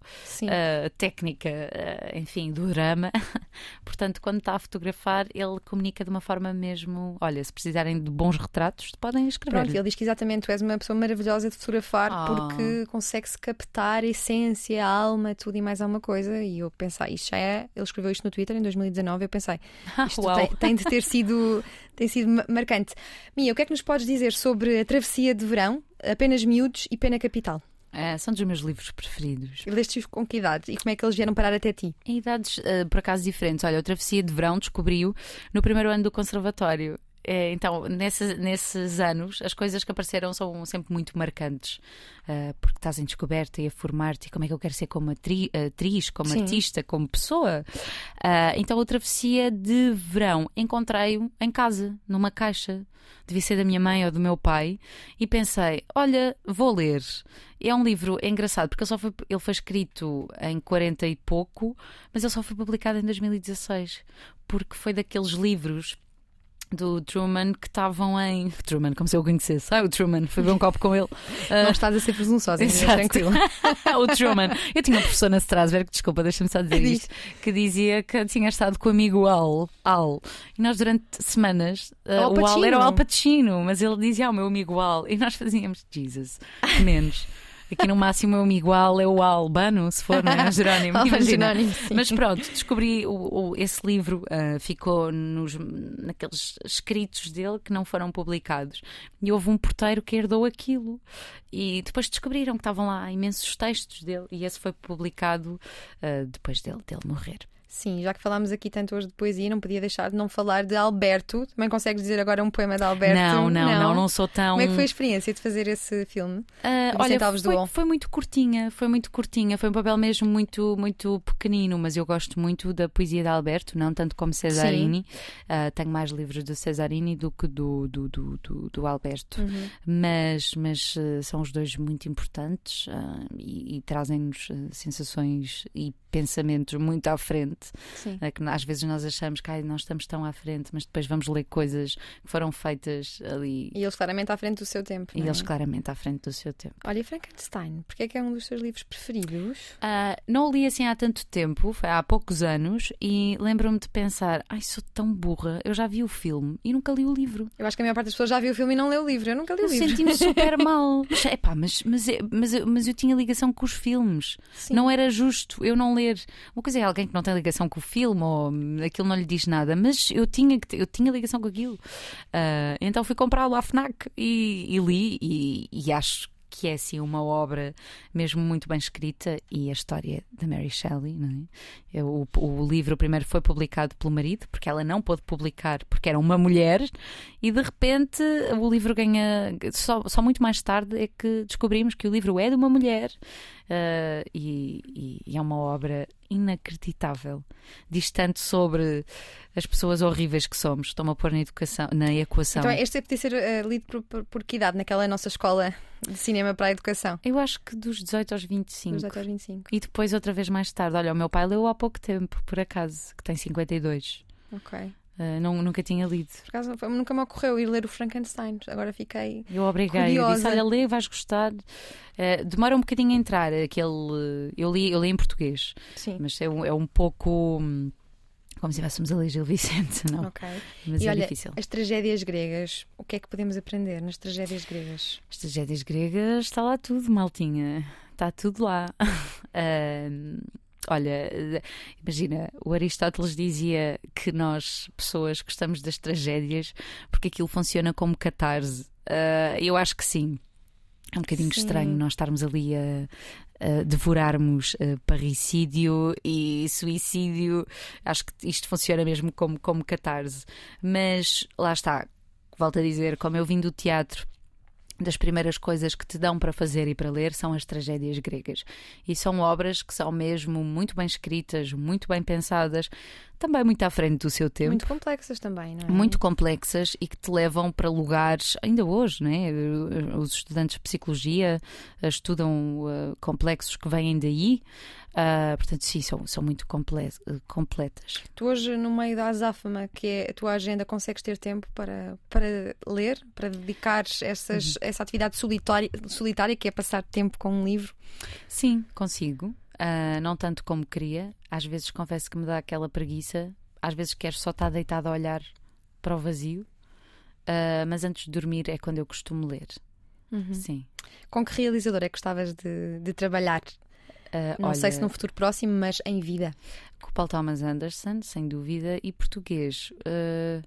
S2: a técnica, eh, enfim, do drama. [LAUGHS] Portanto, quando está a fotografar, ele comunica de uma forma mesmo. Olha, se precisarem de bons retratos, podem escrever.
S1: Pronto, ele diz que exatamente tu és uma pessoa maravilhosa de fotografar
S2: Ah.
S1: porque consegue-se captar a essência, a alma, tudo e mais alguma coisa. E eu pensei, isto já é. Ele escreveu isto no Twitter em 2019. Eu pensei, [LAUGHS] isto
S2: Uau.
S1: tem, tem de ter sido, tem sido ma- marcante. Mia, o que é que nos podes dizer sobre a travessia de verão, apenas miúdos e pena capital?
S2: É, são dos meus livros preferidos.
S1: Leste-os com que idade e como é que eles vieram parar até ti?
S2: Em idades, eh, por acaso, diferentes. Olha, a travessia de verão descobriu no primeiro ano do conservatório. Eh, então, nesses, nesses anos, as coisas que apareceram são sempre muito marcantes. Eh, porque estás em descoberta e a formar-te. Como é que eu quero ser como atri- atriz, como
S1: Sim.
S2: artista, como pessoa? Ah, então, a travessia de verão encontrei-o em casa, numa caixa. Devia ser da minha mãe ou do meu pai. E pensei: olha, vou ler. É um livro engraçado, porque ele, só foi, ele foi escrito em 40 e pouco, mas ele só foi publicado em 2016. Porque foi daqueles livros do Truman que estavam em. [LAUGHS] Truman, como se eu o conhecesse. Ah, o Truman, fui beber um copo com ele. [LAUGHS]
S1: Não estás a ser presunçosa,
S2: Exato.
S1: tranquila. [LAUGHS]
S2: o Truman. Eu tinha uma professora na Strasberg, desculpa, deixa-me só dizer
S1: Diz.
S2: isto, que dizia que tinha estado com o amigo Al. Al. E nós, durante semanas, uh, o Al era o Al Pacino, mas ele dizia, ah, o meu amigo Al. E nós fazíamos, Jesus, menos. Aqui no máximo o meu amigo Al é o Albano, se for, não é? [LAUGHS] Jerónimo. Imagina.
S1: Jerónimo.
S2: Mas pronto, descobri o, o- esse livro, ah, ficou nos, naqueles escritos dele que não foram publicados. E houve um porteiro que herdou aquilo. E depois descobriram que estavam lá imensos textos dele. E esse foi publicado ah, depois dele, dele morrer.
S1: Sim, já que falámos aqui tanto hoje de poesia, não podia deixar de não falar de Alberto. Também consegues dizer agora um poema de Alberto?
S2: Não, não, não, não, sou tão.
S1: Como é que foi a experiência de fazer esse filme? Vicente
S2: olha, foi, foi muito curtinha, foi muito curtinha, foi um papel mesmo muito, muito pequenino, mas eu gosto muito da poesia de Alberto, não tanto como Cesarini. Ah, tenho mais livros do Cesarini do que do, do, do, do, do Alberto.
S1: Uhum.
S2: Mas, mas ah, são os dois muito importantes e, e trazem-nos sensações e pensamentos muito à frente.
S1: Sim.
S2: É que às vezes nós achamos que ai, nós estamos tão à frente, mas depois vamos ler coisas que foram feitas ali
S1: E eles claramente à frente do seu tempo.
S2: e
S1: não é?
S2: eles claramente à frente do seu tempo.
S1: Olha, Frankenstein, porque é que é um dos seus livros preferidos?
S2: Ah, não o li assim há tanto tempo, foi há poucos anos, e lembro-me de pensar: ai, sou tão burra, eu já vi o filme e nunca li o livro.
S1: Eu acho que a maior parte das pessoas já viu o filme e não leu o livro. Eu nunca li o
S2: Eu
S1: livro.
S2: senti-me [LAUGHS] super mal. Mas, epá, mas, mas, mas, eu- mas eu tinha ligação com os filmes.
S1: Sim.
S2: Não era justo eu não ler. Uma coisa é alguém que não tem ligação com o filme ou aquilo não lhe diz nada, mas eu tinha, eu tinha ligação com aquilo. Ah, então fui comprá-lo à Fnac e, e li, e, e acho que é assim uma obra mesmo muito bem escrita e a história da Mary Shelley, não é? É, O, o livro primeiro foi publicado pelo marido, porque ela não pôde publicar porque era uma mulher, e de repente o livro ganha. Só, só muito mais tarde é que descobrimos que o livro é de uma mulher ah, e, e- é uma obra inacreditável. Diz tanto sobre as pessoas horríveis que somos. Estão-me a pôr na educação, na equação.
S1: Então, este podia ser eh, lido por, por, por que idade naquela nossa escola de cinema para a educação?
S2: Eu acho que dos 18 aos 25.
S1: Dos 18 aos 25.
S2: E depois outra vez mais tarde. Olha, o meu pai leu há pouco tempo, por acaso, que tem 52.
S1: Ok.
S2: Ah, não, nunca tinha lido.
S1: Por acaso nunca me ocorreu ir ler o Frankenstein. Agora fiquei.
S2: Eu obriguei, eu disse:
S1: Curiosa.
S2: Olha, lê, vais gostar. Ah, demora um bocadinho a entrar. Aquele, eu, li, eu li em português,
S1: Sim.
S2: mas é um, é um pouco. como se estivéssemos a ler Gil Vicente, [LAUGHS] não.
S1: Ok.
S2: Mas
S1: e
S2: é
S1: olha,
S2: difícil.
S1: as tragédias gregas, o que é que podemos aprender nas tragédias gregas?
S2: As tragédias gregas está lá tudo, maltinha. Está tudo lá. [LAUGHS] Ahm, olha, imagina, o Aristóteles dizia que nós, pessoas, gostamos das tragédias porque aquilo funciona como catarse. Ah, eu acho que sim. É um bocadinho
S1: Sim.
S2: estranho nós estarmos ali a, devorarmos ah, parricídio e suicídio. Acho que isto funciona mesmo como, como catarse. Mas lá está, volto a dizer, como eu vim do teatro, das primeiras coisas que te dão para fazer e para ler são as tragédias gregas. E são obras que são mesmo muito bem escritas, muito bem pensadas, também muito à frente do seu tempo.
S1: Muito complexas também, não é?
S2: Muito complexas e que te levam para lugares, ainda hoje, né? os estudantes de psicologia eh, estudam eh, complexos que vêm daí, Ah, portanto, sim, são, são muito comple- completas.
S1: Tu hoje, no meio da azáfama, que é a tua agenda, consegues ter tempo para, para ler, para dedicares essas, essa atividade solitária, solitária, que é passar tempo com um livro?
S2: Sim, consigo. Ah, não tanto como queria. Às vezes confesso que me dá aquela preguiça. Às vezes quero só estar deitada a olhar para o vazio. Ah, mas antes de dormir é quando eu costumo ler. Sim.
S1: Com que realizador é que gostavas de, de trabalhar?
S2: Ah,
S1: Não sei
S2: olha,
S1: se num futuro próximo, mas em vida.
S2: com o Paul Thomas Anderson, sem dúvida, e português. Ah,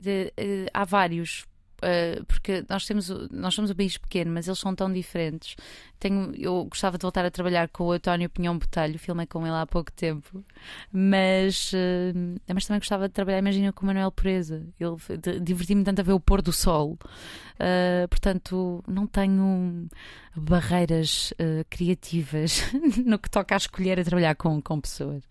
S2: de- eh, há vários. Ah, porque nós temos nós somos um país pequeno, mas eles são tão diferentes. Tenho, eu gostava de voltar a trabalhar com o António Pinhão Botelho, filmei com ele há pouco tempo, mas, ah, mas também gostava de trabalhar, imagina, com o Manuel Pereza. Diverti-me tanto a ver o pôr do sol. Ah, portanto, não tenho barreiras criativas [LAUGHS] no que toca a escolher a trabalhar com, com pessoas.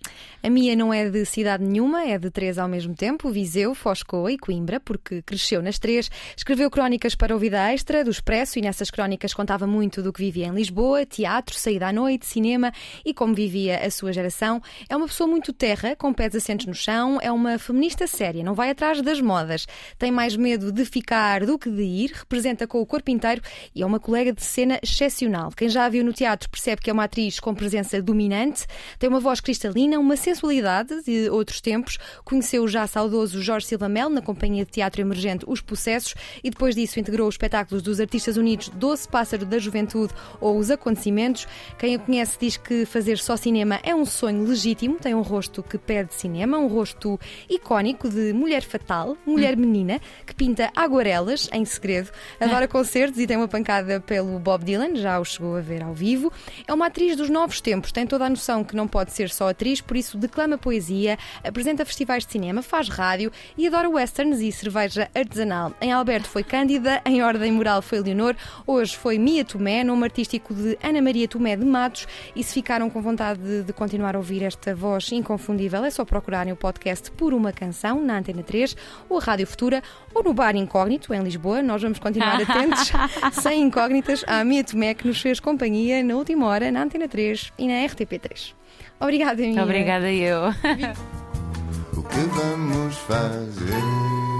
S1: A Mia não é de cidade nenhuma, é de três ao mesmo tempo: Viseu, Foscoa e Coimbra, porque cresceu nas três. Escreveu crónicas para o Vida Extra, do Expresso, e nessas crónicas contava muito do que vivia em Lisboa: teatro, saída à noite, cinema e como vivia a sua geração. É uma pessoa muito terra, com pés assentes no chão, é uma feminista séria, não vai atrás das modas, tem mais medo de ficar do que de ir, representa com o corpo inteiro e é uma colega de cena excepcional. Quem já a viu no teatro percebe que é uma atriz com presença dominante, tem uma voz cristalina, uma sensualidade de outros tempos. Conheceu o já saudoso Jorge Silva Mel na companhia de teatro emergente Os Processos e depois disso integrou os espetáculos dos Artistas Unidos Doce Pássaro da Juventude ou Os Acontecimentos. Quem a conhece diz que fazer só cinema é um sonho legítimo, tem um rosto que pede cinema, um rosto icónico de mulher fatal, mulher menina, que pinta aguarelas em segredo, adora concertos e tem uma pancada pelo Bob Dylan, já o chegou a ver ao vivo. É uma atriz dos novos tempos, tem toda a noção que não pode ser só atriz, por isso declama poesia, apresenta festivais de cinema, faz rádio e adora westerns e cerveja artesanal. Em Alberto foi Cândida, em Ordem Moral foi Leonor, hoje foi Mia Tomé, nome artístico de Ana Maria Tomé de Matos. E se ficaram com vontade de, de continuar a ouvir esta voz inconfundível, é só procurarem o podcast Por uma Canção na Antena 3 ou a Rádio Futura ou no Bar Incógnito em Lisboa. Nós vamos continuar atentos, [LAUGHS] sem incógnitas, à Mia Tomé que nos fez companhia na última hora na Antena 3 e na RTP3. Obrigada, Mia.
S2: Obrigada eu.
S3: O que vamos fazer?